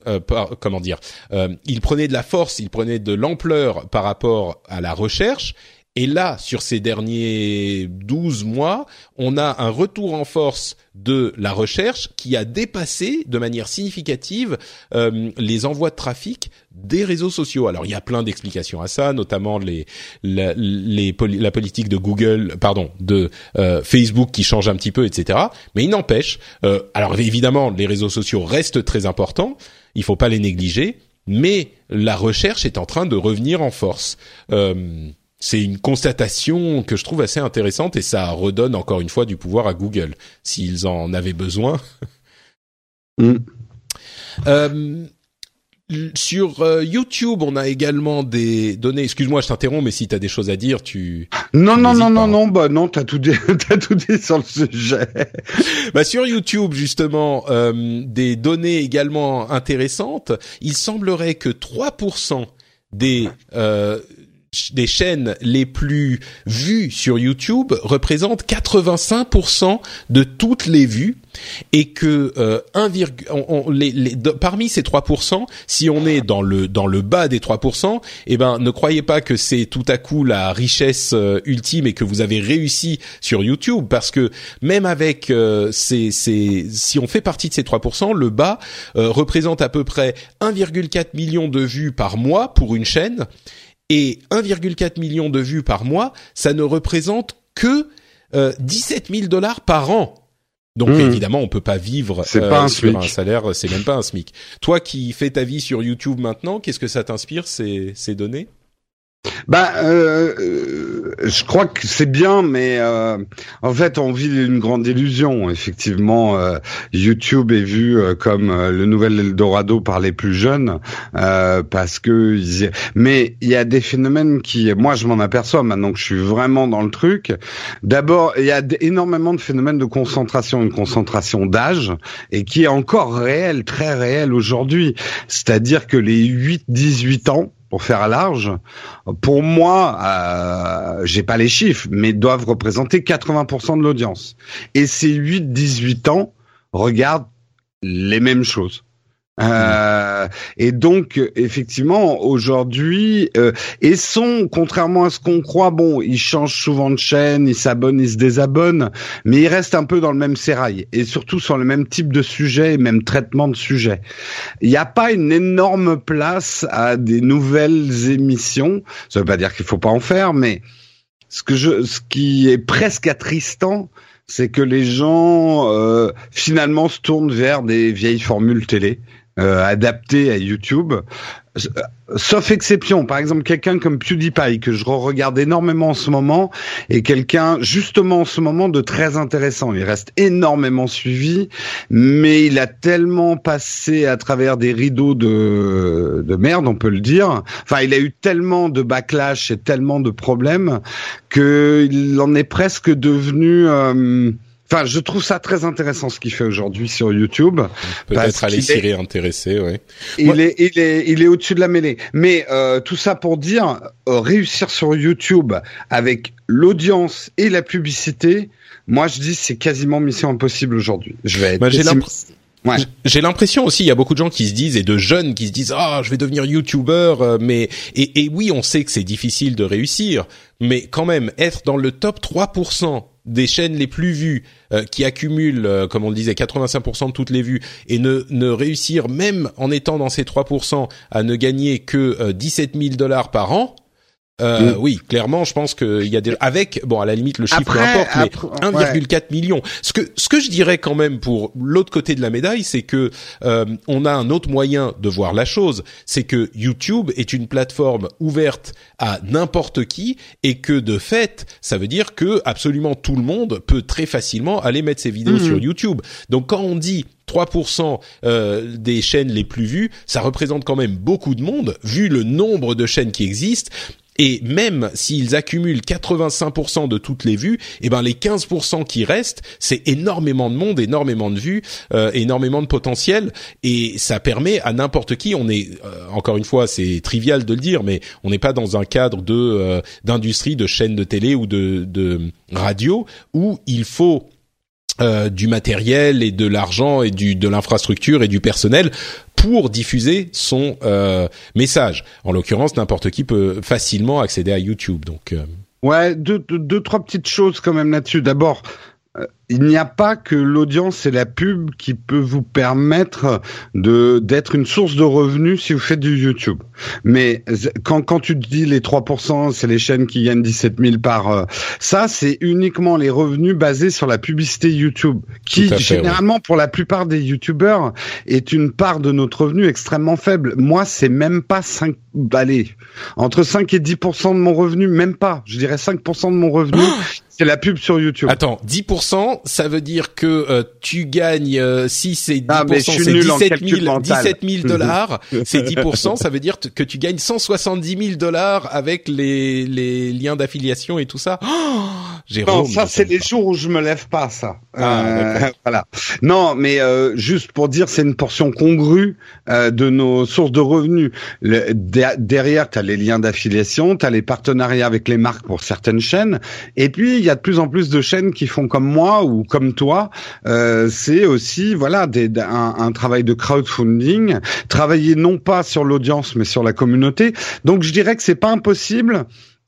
euh, comment dire, euh, il prenait de la force, il prenait de l'ampleur par rapport à la recherche, et là, sur ces derniers 12 mois, on a un retour en force de la recherche qui a dépassé de manière significative euh, les envois de trafic des réseaux sociaux. Alors il y a plein d'explications à ça, notamment les, la, les la politique de Google, pardon, de euh, Facebook qui change un petit peu, etc. Mais il n'empêche, euh, alors évidemment les réseaux sociaux restent très importants, il faut pas les négliger, mais la recherche est en train de revenir en force. Euh, c'est une constatation que je trouve assez intéressante et ça redonne encore une fois du pouvoir à Google s'ils en avaient besoin. Mm. Euh, sur euh, YouTube, on a également des données. Excuse-moi, je t'interromps, mais si tu as des choses à dire, tu. Non, non, non, non, non, bah non, t'as tout dit, t'as tout dit sur le sujet. bah sur YouTube, justement, euh, des données également intéressantes. Il semblerait que 3% des euh, des chaînes les plus vues sur YouTube représentent 85% de toutes les vues et que euh, 1, on, les, les, parmi ces 3%, si on est dans le dans le bas des 3%, eh ben ne croyez pas que c'est tout à coup la richesse euh, ultime et que vous avez réussi sur YouTube parce que même avec euh, ces, ces si on fait partie de ces 3%, le bas euh, représente à peu près 1,4 million de vues par mois pour une chaîne et 1,4 million de vues par mois, ça ne représente que euh, 17 000 dollars par an. Donc hmm. évidemment, on peut pas vivre euh, pas un sur un salaire, c'est même pas un SMIC. Toi qui fais ta vie sur YouTube maintenant, qu'est-ce que ça t'inspire ces, ces données? Bah, euh, euh, je crois que c'est bien, mais euh, en fait, on vit une grande illusion. Effectivement, euh, YouTube est vu euh, comme le nouvel Eldorado par les plus jeunes, parce que. Mais il y a des phénomènes qui, moi, je m'en aperçois maintenant que je suis vraiment dans le truc. D'abord, il y a énormément de phénomènes de concentration, une concentration d'âge, et qui est encore réelle, très réelle aujourd'hui. C'est-à-dire que les 8-18 ans pour faire large, pour moi, euh, j'ai pas les chiffres, mais doivent représenter 80% de l'audience. Et ces 8-18 ans regardent les mêmes choses. Euh, et donc, effectivement, aujourd'hui, euh, et sont, contrairement à ce qu'on croit, bon, ils changent souvent de chaîne, ils s'abonnent, ils se désabonnent, mais ils restent un peu dans le même sérail, et surtout sur le même type de sujet et même traitement de sujet. Il n'y a pas une énorme place à des nouvelles émissions. Ça veut pas dire qu'il faut pas en faire, mais ce que je, ce qui est presque attristant, c'est que les gens euh, finalement se tournent vers des vieilles formules télé euh, adaptées à YouTube. Euh, sauf exception, par exemple quelqu'un comme PewDiePie que je regarde énormément en ce moment et quelqu'un justement en ce moment de très intéressant. Il reste énormément suivi, mais il a tellement passé à travers des rideaux de, de merde, on peut le dire. Enfin, il a eu tellement de backlash et tellement de problèmes qu'il en est presque devenu euh, Enfin, je trouve ça très intéressant ce qu'il fait aujourd'hui sur YouTube. Peut-être aller s'y réintéresser, ouais. Il Moi... est, il est, il est au-dessus de la mêlée. Mais euh, tout ça pour dire, euh, réussir sur YouTube avec l'audience et la publicité, moi je dis c'est quasiment mission impossible aujourd'hui. Je vais être. Bah, Ouais. J'ai l'impression aussi, il y a beaucoup de gens qui se disent et de jeunes qui se disent ah je vais devenir youtubeur, euh, mais et, et oui on sait que c'est difficile de réussir, mais quand même être dans le top 3% des chaînes les plus vues euh, qui accumulent, euh, comme on le disait, 85% de toutes les vues et ne, ne réussir même en étant dans ces 3% à ne gagner que euh, 17 000 dollars par an, euh, mm. Oui, clairement, je pense qu'il y a des avec bon à la limite le chiffre importe, mais 1,4 ouais. million. Ce que ce que je dirais quand même pour l'autre côté de la médaille, c'est que euh, on a un autre moyen de voir la chose, c'est que YouTube est une plateforme ouverte à n'importe qui et que de fait, ça veut dire que absolument tout le monde peut très facilement aller mettre ses vidéos Mm-hmm. sur YouTube. Donc quand on dit 3% euh, des chaînes les plus vues, ça représente quand même beaucoup de monde vu le nombre de chaînes qui existent. Et même s'ils accumulent 85% de toutes les vues, eh ben les 15% qui restent, c'est énormément de monde, énormément de vues, euh, énormément de potentiel, et ça permet à n'importe qui. On est euh, encore une fois, c'est trivial de le dire, mais on n'est pas dans un cadre de euh, d'industrie, de chaîne de télé ou de, de radio où il faut euh, du matériel et de l'argent et du de l'infrastructure et du personnel pour diffuser son euh, message. En l'occurrence, n'importe qui peut facilement accéder à YouTube. Donc euh... ouais, deux, deux, deux trois petites choses quand même là-dessus. D'abord, il n'y a pas que l'audience et la pub qui peut vous permettre de d'être une source de revenus si vous faites du YouTube. Mais quand quand tu te dis les 3%, c'est les chaînes qui gagnent 17 000 par euh, ça, c'est uniquement les revenus basés sur la publicité YouTube, qui fait, généralement ouais. pour la plupart des YouTubeurs est une part de notre revenu extrêmement faible. Moi, c'est même pas 5 allez, entre 5 et 10% de mon revenu, même pas. Je dirais 5% de mon revenu. C'est la pub sur YouTube. Attends, 10%, ça veut dire que euh, tu gagnes, euh, si c'est 10%, ah, c'est 17 000, 17 000 dollars, c'est 10%, ça veut dire que tu gagnes 170 000 dollars avec les, les liens d'affiliation et tout ça. Oh, Jérôme, non, ça c'est les jours où je me lève pas, ça. Ah, euh, voilà. Non, mais euh, juste pour dire, c'est une portion congrue euh, de nos sources de revenus. Le, de, derrière, tu as les liens d'affiliation, tu as les partenariats avec les marques pour certaines chaînes, et puis y a de plus en plus de chaînes qui font comme moi ou comme toi. Euh, c'est aussi voilà des, un, un, travail de crowdfunding, travailler non pas sur l'audience mais sur la communauté. Donc je dirais que c'est pas impossible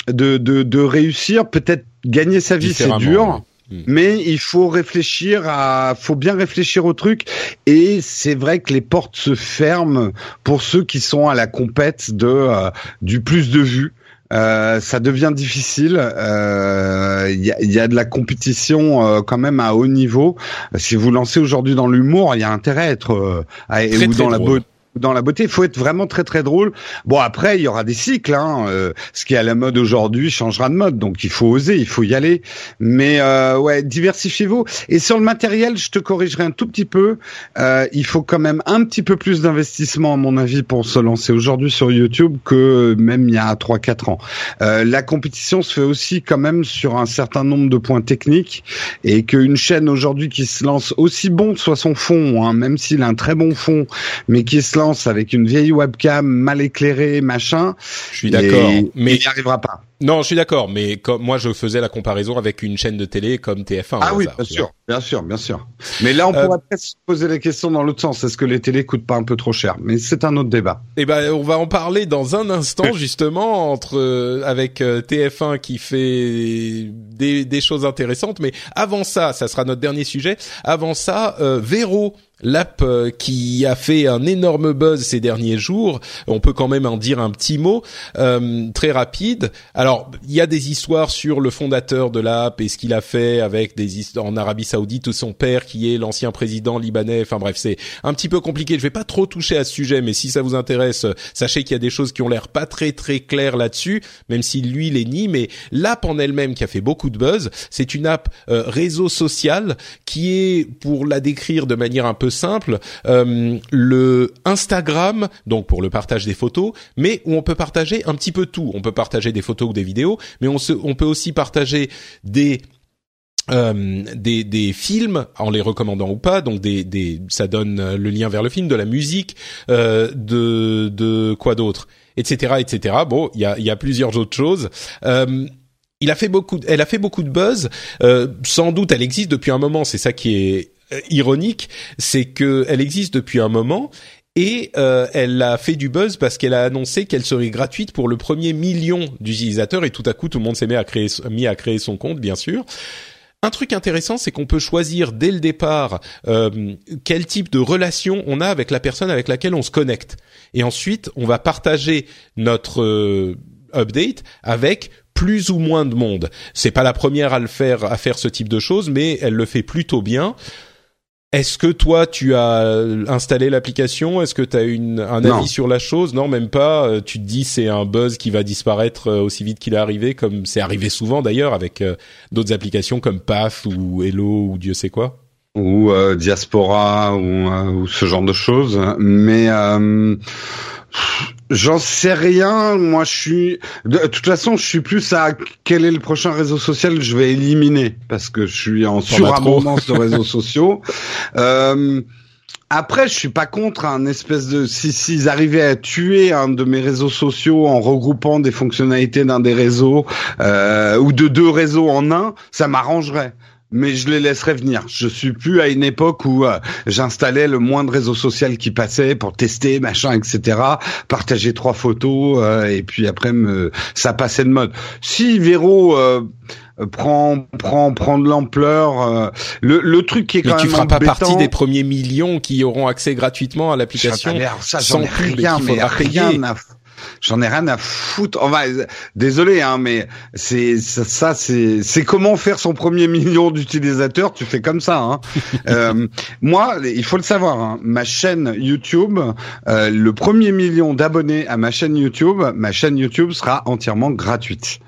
de, de, de réussir. Peut-être gagner sa vie c'est dur. Hmm. Mais il faut réfléchir à, faut bien réfléchir au truc. Et c'est vrai que les portes se ferment pour ceux qui sont à la compète de euh, du plus de vues. Euh, ça devient difficile. Il euh, y, a, y, a, de la compétition euh, quand même à haut niveau. Si vous lancez aujourd'hui dans l'humour, il y a intérêt à être à, très, ou très dans la drôle. beauté dans la beauté. Il faut être vraiment très très drôle. Bon après il y aura des cycles. Hein. Euh, ce qui est à la mode aujourd'hui changera de mode, donc il faut oser, il faut y aller. Mais euh, ouais, diversifiez-vous. Et sur le matériel, je te corrigerai un tout petit peu. Euh, il faut quand même un petit peu plus d'investissement à mon avis pour se lancer aujourd'hui sur YouTube que même il y a 3-4 ans. Euh, la compétition se fait aussi quand même sur un certain nombre de points techniques et qu'une chaîne aujourd'hui qui se lance aussi bon soit son fond, hein, même s'il a un très bon fond, mais qui se lance avec une vieille webcam mal éclairée, machin. Je suis d'accord, mais il n'y arrivera pas. Non, je suis d'accord, mais comme moi je faisais la comparaison avec une chaîne de télé comme TF1. Ah oui, hasard, bien sûr, bien sûr, bien sûr. Mais là, on Euh, pourrait peut-être se poser la question dans l'autre sens. Est-ce que les télés coûtent pas un peu trop cher? Mais c'est un autre débat. Eh ben, on va en parler dans un instant justement entre euh, avec euh, TF1 qui fait des, des choses intéressantes. Mais avant ça, ça sera notre dernier sujet. Avant ça, euh, Vero. L'app euh, qui a fait un énorme buzz ces derniers jours, on peut quand même en dire un petit mot euh, très rapide. Alors, il y a des histoires sur le fondateur de l'app et ce qu'il a fait avec des histoires en Arabie Saoudite ou son père qui est l'ancien président libanais. Enfin bref, c'est un petit peu compliqué. Je vais pas trop toucher à ce sujet, mais si ça vous intéresse, sachez qu'il y a des choses qui ont l'air pas très très claires là-dessus, même si lui les nie. Mais l'app en elle-même qui a fait beaucoup de buzz, c'est une app euh, réseau social qui est, pour la décrire de manière un peu simple, euh, le Instagram, donc pour le partage des photos, mais où on peut partager un petit peu tout. On peut partager des photos ou des vidéos, mais on, se, on peut aussi partager des euh, des, des films en les recommandant ou pas. Donc des, des ça donne le lien vers le film de la musique euh, de de quoi d'autre etc etc bon il y a y a plusieurs autres choses. Il a fait beaucoup elle a fait beaucoup de buzz. Sans doute elle existe depuis un moment. C'est ça qui est ironique c'est que elle existe depuis un moment et euh, elle a fait du buzz parce qu'elle a annoncé qu'elle serait gratuite pour le premier million d'utilisateurs et tout à coup tout le monde s'est mis à créer mis à créer son compte bien sûr un truc intéressant, c'est qu'on peut choisir dès le départ euh, quel type de relation on a avec la personne avec laquelle on se connecte. Et ensuite, on va partager notre euh, update avec plus ou moins de monde. C'est pas la première à le faire, à faire ce type de choses, mais elle le fait plutôt bien. Est-ce que toi tu as installé l'application? Est-ce que tu as une, un Non. avis sur la chose? Non, même pas. Euh, Tu te dis c'est un buzz qui va disparaître euh, aussi vite qu'il est arrivé, comme c'est arrivé souvent d'ailleurs avec euh, d'autres applications comme Paf ou Hello ou Dieu sait quoi. ou euh, diaspora ou, euh, ou ce genre de choses. Mais euh, j'en sais rien. Moi, je suis. De toute façon, je suis plus à quel est le prochain réseau social que je vais éliminer parce que je suis en surabondance de réseaux sociaux. Euh, après, je suis pas contre un espèce de si s'ils arrivaient à tuer un de mes réseaux sociaux en regroupant des fonctionnalités d'un des réseaux euh, ou de deux réseaux en un, ça m'arrangerait. Mais je les laisserai venir. Je suis plus à une époque où euh, j'installais le moins de réseaux social qui passait pour tester, machin, etc. Partager trois photos euh, et puis après me, ça passait de mode. Si Véro euh, prend prend prend de l'ampleur, euh, le le truc qui est Mais quand tu même feras pas partie des premiers millions qui auront accès gratuitement à l'application. Ça, sans j'en ai rien, mais rien à J'en ai rien à foutre. Enfin, désolé, hein, mais c'est ça, ça, c'est c'est comment faire son premier million d'utilisateurs. Tu fais comme ça. Hein. Euh, moi, il faut le savoir. Hein, ma chaîne YouTube, euh, le premier million d'abonnés à ma chaîne YouTube, ma chaîne YouTube sera entièrement gratuite.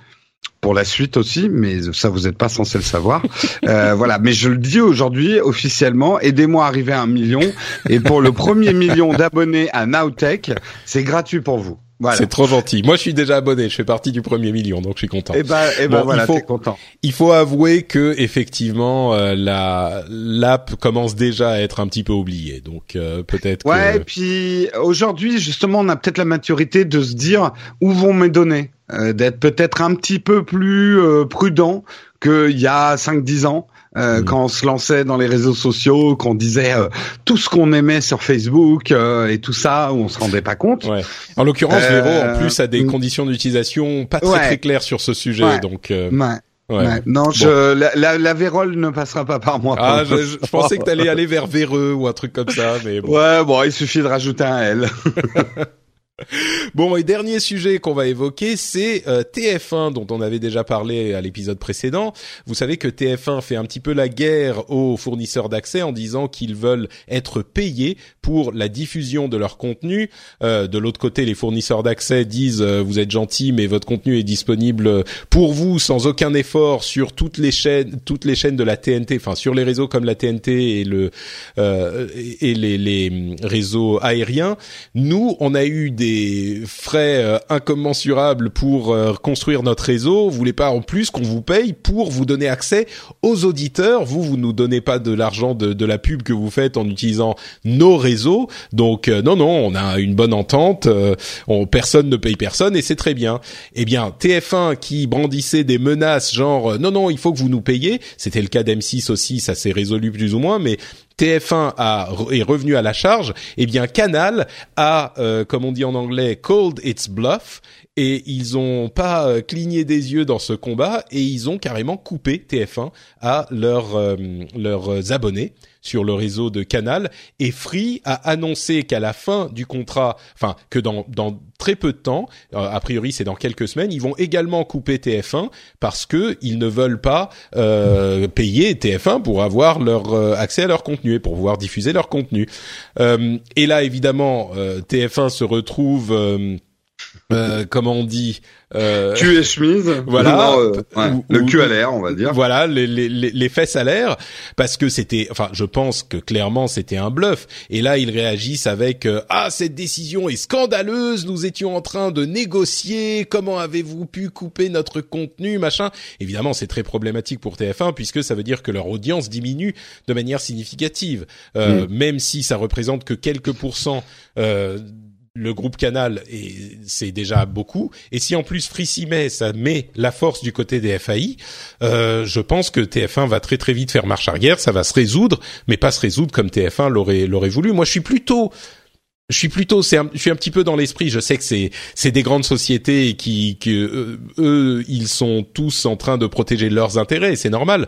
Pour la suite aussi, mais ça vous n'êtes pas censé le savoir. Euh, voilà, mais je le dis aujourd'hui officiellement. Aidez-moi à arriver à un million. Et pour le premier million d'abonnés à Nowtech, c'est gratuit pour vous. Voilà. C'est trop gentil. Moi, je suis déjà abonné. Je fais partie du premier million, donc je suis content. Et ben, et ben Bon, voilà, il faut- content. Il faut avouer que effectivement, euh, la l'app commence déjà à être un petit peu oubliée. Donc euh, peut-être Ouais, et puis aujourd'hui, justement, on a peut-être la maturité de se dire où vont mes données, euh, d'être peut-être un petit peu plus euh, prudent qu'il y a 5-10 ans. Euh, Mm. Quand on se lançait dans les réseaux sociaux, qu'on disait euh, tout ce qu'on aimait sur Facebook euh, et tout ça, où on se rendait pas compte. Ouais. En l'occurrence, Euh, Véro, en plus, a des mm. conditions d'utilisation pas très Ouais. très claires sur ce sujet. Ouais. Donc, euh, Ouais, ouais. Non, je, la, la, la vérole ne passera pas par moi. Ah, je, je- je pensais que t'allais aller vers Véreux ou un truc comme ça, mais bon. Ouais, bon, il suffit de rajouter un L. Bon, et dernier sujet qu'on va évoquer, c'est euh, TF1 dont on avait déjà parlé à l'épisode précédent. Vous savez que TF1 fait un petit peu la guerre aux fournisseurs d'accès en disant qu'ils veulent être payés pour la diffusion de leur contenu. Euh, de l'autre côté, les fournisseurs d'accès disent euh, vous êtes gentils, mais votre contenu est disponible pour vous sans aucun effort sur toutes les chaînes, toutes les chaînes de la TNT, enfin sur les réseaux comme la TNT et le euh, et les, les réseaux aériens. Nous, on a eu des des frais euh, incommensurables pour euh, construire notre réseau, vous voulez pas en plus qu'on vous paye pour vous donner accès aux auditeurs. Vous, vous nous donnez pas de l'argent de, de la pub que vous faites en utilisant nos réseaux. Donc non, non, on a une bonne entente. on, personne ne paye personne et c'est très bien. Eh bien, TF1 qui brandissait des menaces genre non, non, il faut que vous nous payiez. C'était le cas d'M6 aussi, ça s'est résolu plus ou moins, mais TF1 a, est revenu à la charge, eh bien Canal a, euh, comme on dit en anglais, called its bluff et ils ont pas euh, cligné des yeux dans ce combat et ils ont carrément coupé TF1 à leurs euh, leurs abonnés sur le réseau de Canal et Free a annoncé qu'à la fin du contrat, enfin que dans dans très peu de temps, euh, a priori c'est dans quelques semaines, ils vont également couper TF1 parce que ils ne veulent pas euh, payer TF1 pour avoir leur euh, accès à leur contenu et pour pouvoir diffuser leur contenu. et là évidemment TF1 se retrouve comment on dit euh, es chemise. Voilà. Euh, le cul à l'air, on va dire. Voilà, les, les, les fesses à l'air, parce que c'était, enfin, je pense que clairement c'était un bluff. Et là, ils réagissent avec euh, ah cette décision est scandaleuse. Nous étions en train de négocier. Comment avez-vous pu couper notre contenu, machin? Évidemment, c'est très problématique pour TF1 puisque ça veut dire que leur audience diminue de manière significative, euh, mm. même si ça représente que quelques pourcents. Le groupe Canal, c'est déjà beaucoup. Et si en plus Free ça met la force du côté des FAI, euh, je pense que TF1 va très très vite faire marche arrière, ça va se résoudre, mais pas se résoudre comme TF1 l'aurait l'aurait voulu. Moi, je suis plutôt je suis plutôt, c'est je suis un petit peu dans l'esprit. Je sais que c'est c'est des grandes sociétés qui euh, eux ils sont tous en train de protéger leurs intérêts, c'est normal.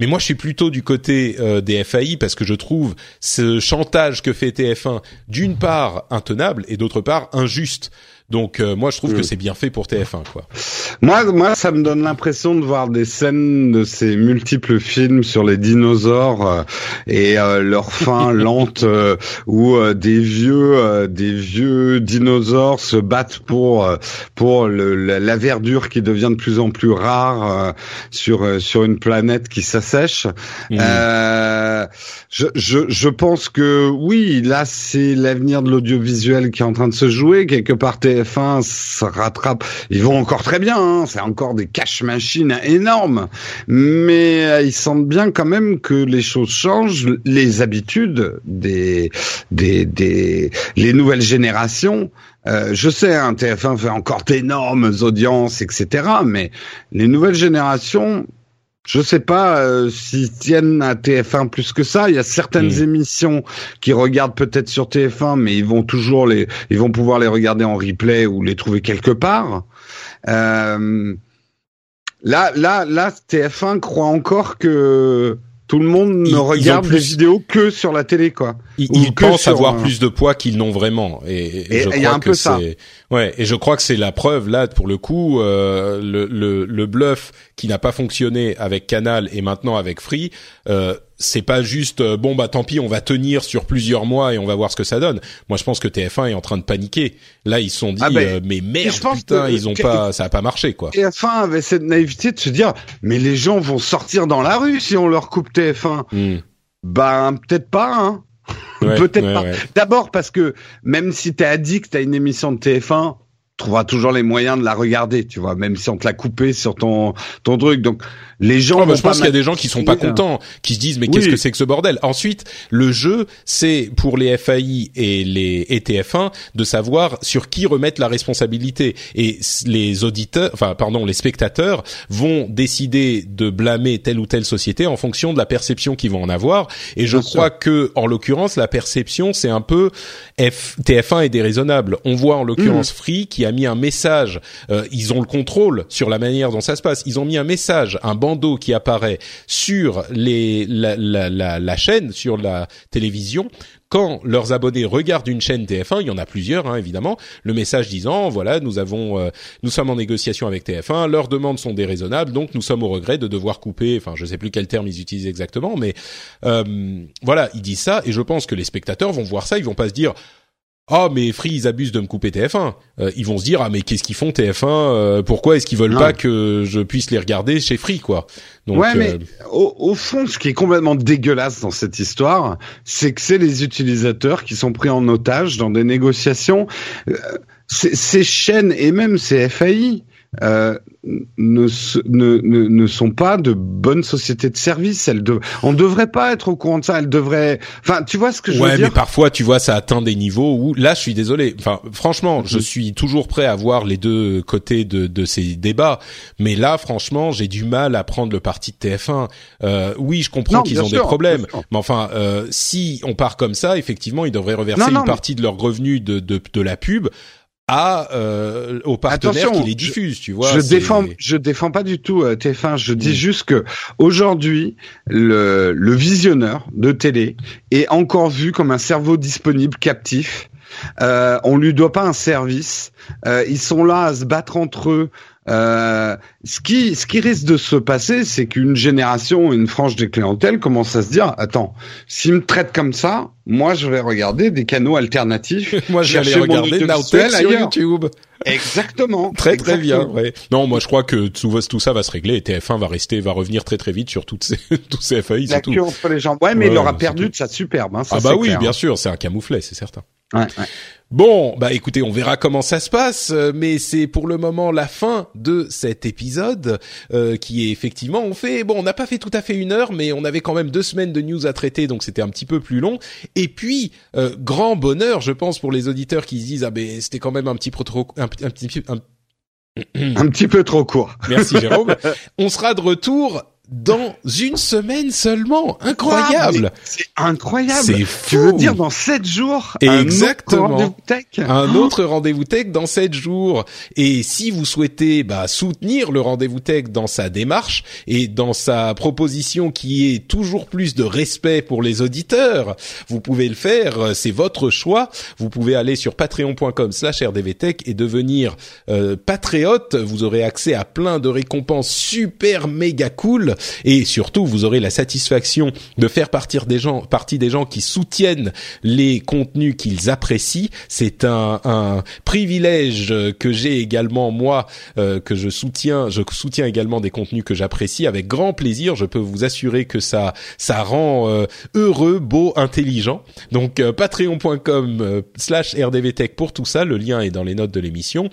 Mais moi, je suis plutôt du côté euh, des FAI parce que je trouve ce chantage que fait TF1 d'une part intenable et d'autre part injuste. Donc euh, moi je trouve que mm. c'est bien fait pour TF1 quoi. Moi moi ça me donne l'impression de voir des scènes de ces multiples films sur les dinosaures euh, et euh, leur fin lente où des vieux des vieux dinosaures se battent pour pour le, la, verdure qui devient de plus en plus rare sur sur une planète qui s'assèche. Mm. Je, je je pense que oui là c'est l'avenir de l'audiovisuel qui est en train de se jouer quelque part TF1 TF1 se rattrape. Ils vont encore très bien, hein. c'est encore des cash machines énormes, mais euh, ils sentent bien quand même que les choses changent, les habitudes des des des les nouvelles générations. Euh, je sais, hein, TF1 fait encore d'énormes audiences, etc. Mais les nouvelles générations, je sais pas euh, s'ils tiennent à TF1 plus que ça. Il y a certaines hmm. émissions qui regardent peut-être sur TF1, mais ils vont toujours les, ils vont pouvoir les regarder en replay ou les trouver quelque part. Euh, là, là, là, TF1 croit encore que tout le monde ne regarde les vidéos que sur la télé, quoi. Ils, pensent avoir plus de poids qu'ils n'ont vraiment, et, et, je crois que c'est, ouais, et je crois que c'est la preuve là pour le coup, euh, le, le, le, bluff qui n'a pas fonctionné avec Canal et maintenant avec Free. Euh, c'est pas juste euh, bon bah tant pis on va tenir sur plusieurs mois et on va voir ce que ça donne. Moi je pense que TF1 est en train de paniquer. Là ils se sont dit ah ben, euh, mais merde putain ils ont pas ça a pas marché quoi. TF1 avait cette naïveté de se dire mais les gens vont sortir dans la rue si on leur coupe TF1. Hmm. Ben peut-être pas hein. Peut-être pas. D'abord parce que même si t'es addict à une émission de TF1 trouveras toujours les moyens de la regarder, tu vois, même si on te l'a coupé sur ton ton truc. Donc les gens. je pense qu'il y a des gens qui sont pas contents, qui se disent mais qu'est-ce que c'est que ce bordel? Ensuite, le jeu, c'est pour les FAI et les etf 1 de savoir sur qui remettre la responsabilité. Et les auditeurs, enfin pardon, les spectateurs vont décider de blâmer telle ou telle société en fonction de la perception qu'ils vont en avoir. Et je crois que en l'occurrence, la perception, c'est un peu F, TF1 est déraisonnable. On voit en l'occurrence mmh. Free qui a mis un message. Euh, ils ont le contrôle sur la manière dont ça se passe. Ils ont mis un message, un bandeau qui apparaît sur les, la, la, la, la chaîne, sur la télévision, quand leurs abonnés regardent une chaîne TF1, il y en a plusieurs hein, évidemment, le message disant voilà nous avons euh, nous sommes en négociation avec TF1, leurs demandes sont déraisonnables, donc nous sommes au regret de devoir couper. Enfin je sais plus quel terme ils utilisent exactement, mais euh, voilà ils disent ça et je pense que les spectateurs vont voir ça, ils vont pas se dire ah mais Free ils abusent de me couper TF1. Euh, ils vont se dire ah mais qu'est-ce qu'ils font TF1 euh, Pourquoi est-ce qu'ils veulent pas que je puisse les regarder chez Free quoi Donc, Ouais mais euh, au, au, fond ce qui est complètement dégueulasse dans cette histoire, c'est que c'est les utilisateurs qui sont pris en otage dans des négociations ces chaînes et même ces FAI euh, ne, ne, ne, ne, sont pas de bonnes sociétés de services. Elles de... On devrait pas être au courant de ça. Elles devraient. Enfin, tu vois ce que je veux dire. Ouais, mais parfois, tu vois, ça atteint des niveaux où là, je suis désolé. Enfin, franchement, je mhm. suis toujours prêt à voir les deux côtés de, de ces débats. Mais là, franchement, j'ai du mal à prendre le parti de TF1. Euh, oui, je comprends qu'ils ont des problèmes, mais enfin, euh, si on part comme ça, effectivement, ils devraient reverser une partie de leurs revenus de, de, de la pub à euh, aux partenaires qui les diffusent, tu vois. Je défends, je défends pas du tout euh, TF1. Je dis mm. juste que aujourd'hui, le, le visionneur de télé est encore vu comme un cerveau disponible, captif. Euh, on lui doit pas un service. Euh, ils sont là à se battre entre eux euh, ce qui ce qui risque de se passer, c'est qu'une génération, une frange des clientèles commence à se dire attends, s'ils me traitent comme ça, moi je vais regarder des canaux alternatifs. moi je vais regarder Nowtech sur YouTube. Exactement. très très bien. Ouais. Non, moi je crois que tout, tout ça va se régler et TF1 va rester, va revenir très très vite sur toutes ces tous ces FAI. La queue entre les jambes. Ouais, mais il aura perdu de sa superbe. Hein, ça, ah bah oui, bien hein. sûr, c'est un camouflet, c'est certain. Ouais, ouais. Bon, bah écoutez, on verra comment ça se passe, euh, mais c'est pour le moment la fin de cet épisode euh, qui est effectivement on fait bon, on n'a pas fait tout à fait une heure, mais on avait quand même deux semaines de news à traiter, donc c'était un petit peu plus long. Et puis euh, grand bonheur, je pense pour les auditeurs qui se disent ah ben c'était quand même un petit peu trop un, petit un, un petit peu trop court. Merci Jérôme. on sera de retour dans une semaine seulement. Incroyable. C'est incroyable. C'est fou. Dire dans sept jours Exactement. Un autre rendez-vous tech. Un autre rendez-vous tech dans sept jours. Et si vous souhaitez bah, soutenir le rendez-vous tech dans sa démarche et dans sa proposition qui est toujours plus de respect pour les auditeurs, vous pouvez le faire. C'est votre choix. Vous pouvez aller sur patreon.com/slash rdvtech et devenir euh, patriote. Vous aurez accès à plein de récompenses super méga cool et surtout vous aurez la satisfaction de faire partir des gens, partie des gens qui soutiennent les contenus qu'ils apprécient. C'est un, un, privilège que j'ai également moi, euh, que je soutiens. Je soutiens également des contenus que j'apprécie avec grand plaisir. Je peux vous assurer que ça, ça rend euh, heureux, beau, intelligent. Donc euh, patreon.com/slash rdvtech pour tout ça. Le lien est dans les notes de l'émission.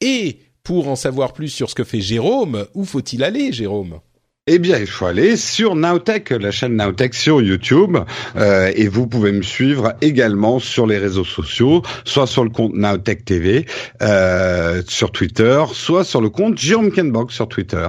Et pour en savoir plus sur ce que fait Jérôme, où faut-il aller, Jérôme? Eh bien, il faut aller sur Nowtech, la chaîne Nowtech sur YouTube, euh, et vous pouvez me suivre également sur les réseaux sociaux, soit sur le compte Nowtech TV euh, sur Twitter, soit sur le compte Jérôme Kenbox sur Twitter.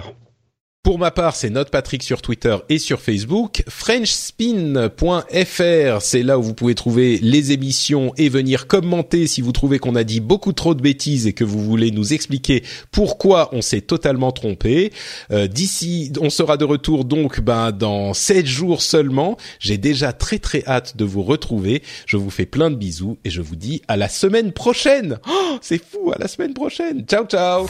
Pour ma part, c'est Note Patrick sur Twitter et sur Facebook. Frenchspin.fr, c'est là où vous pouvez trouver les émissions et venir commenter si vous trouvez qu'on a dit beaucoup trop de bêtises et que vous voulez nous expliquer pourquoi on s'est totalement trompé. Euh, D'ici, on sera de retour donc ben, dans sept jours seulement. J'ai déjà très très hâte de vous retrouver. Je vous fais plein de bisous et je vous dis à la semaine prochaine. Oh, c'est fou, à la semaine prochaine. Ciao ciao.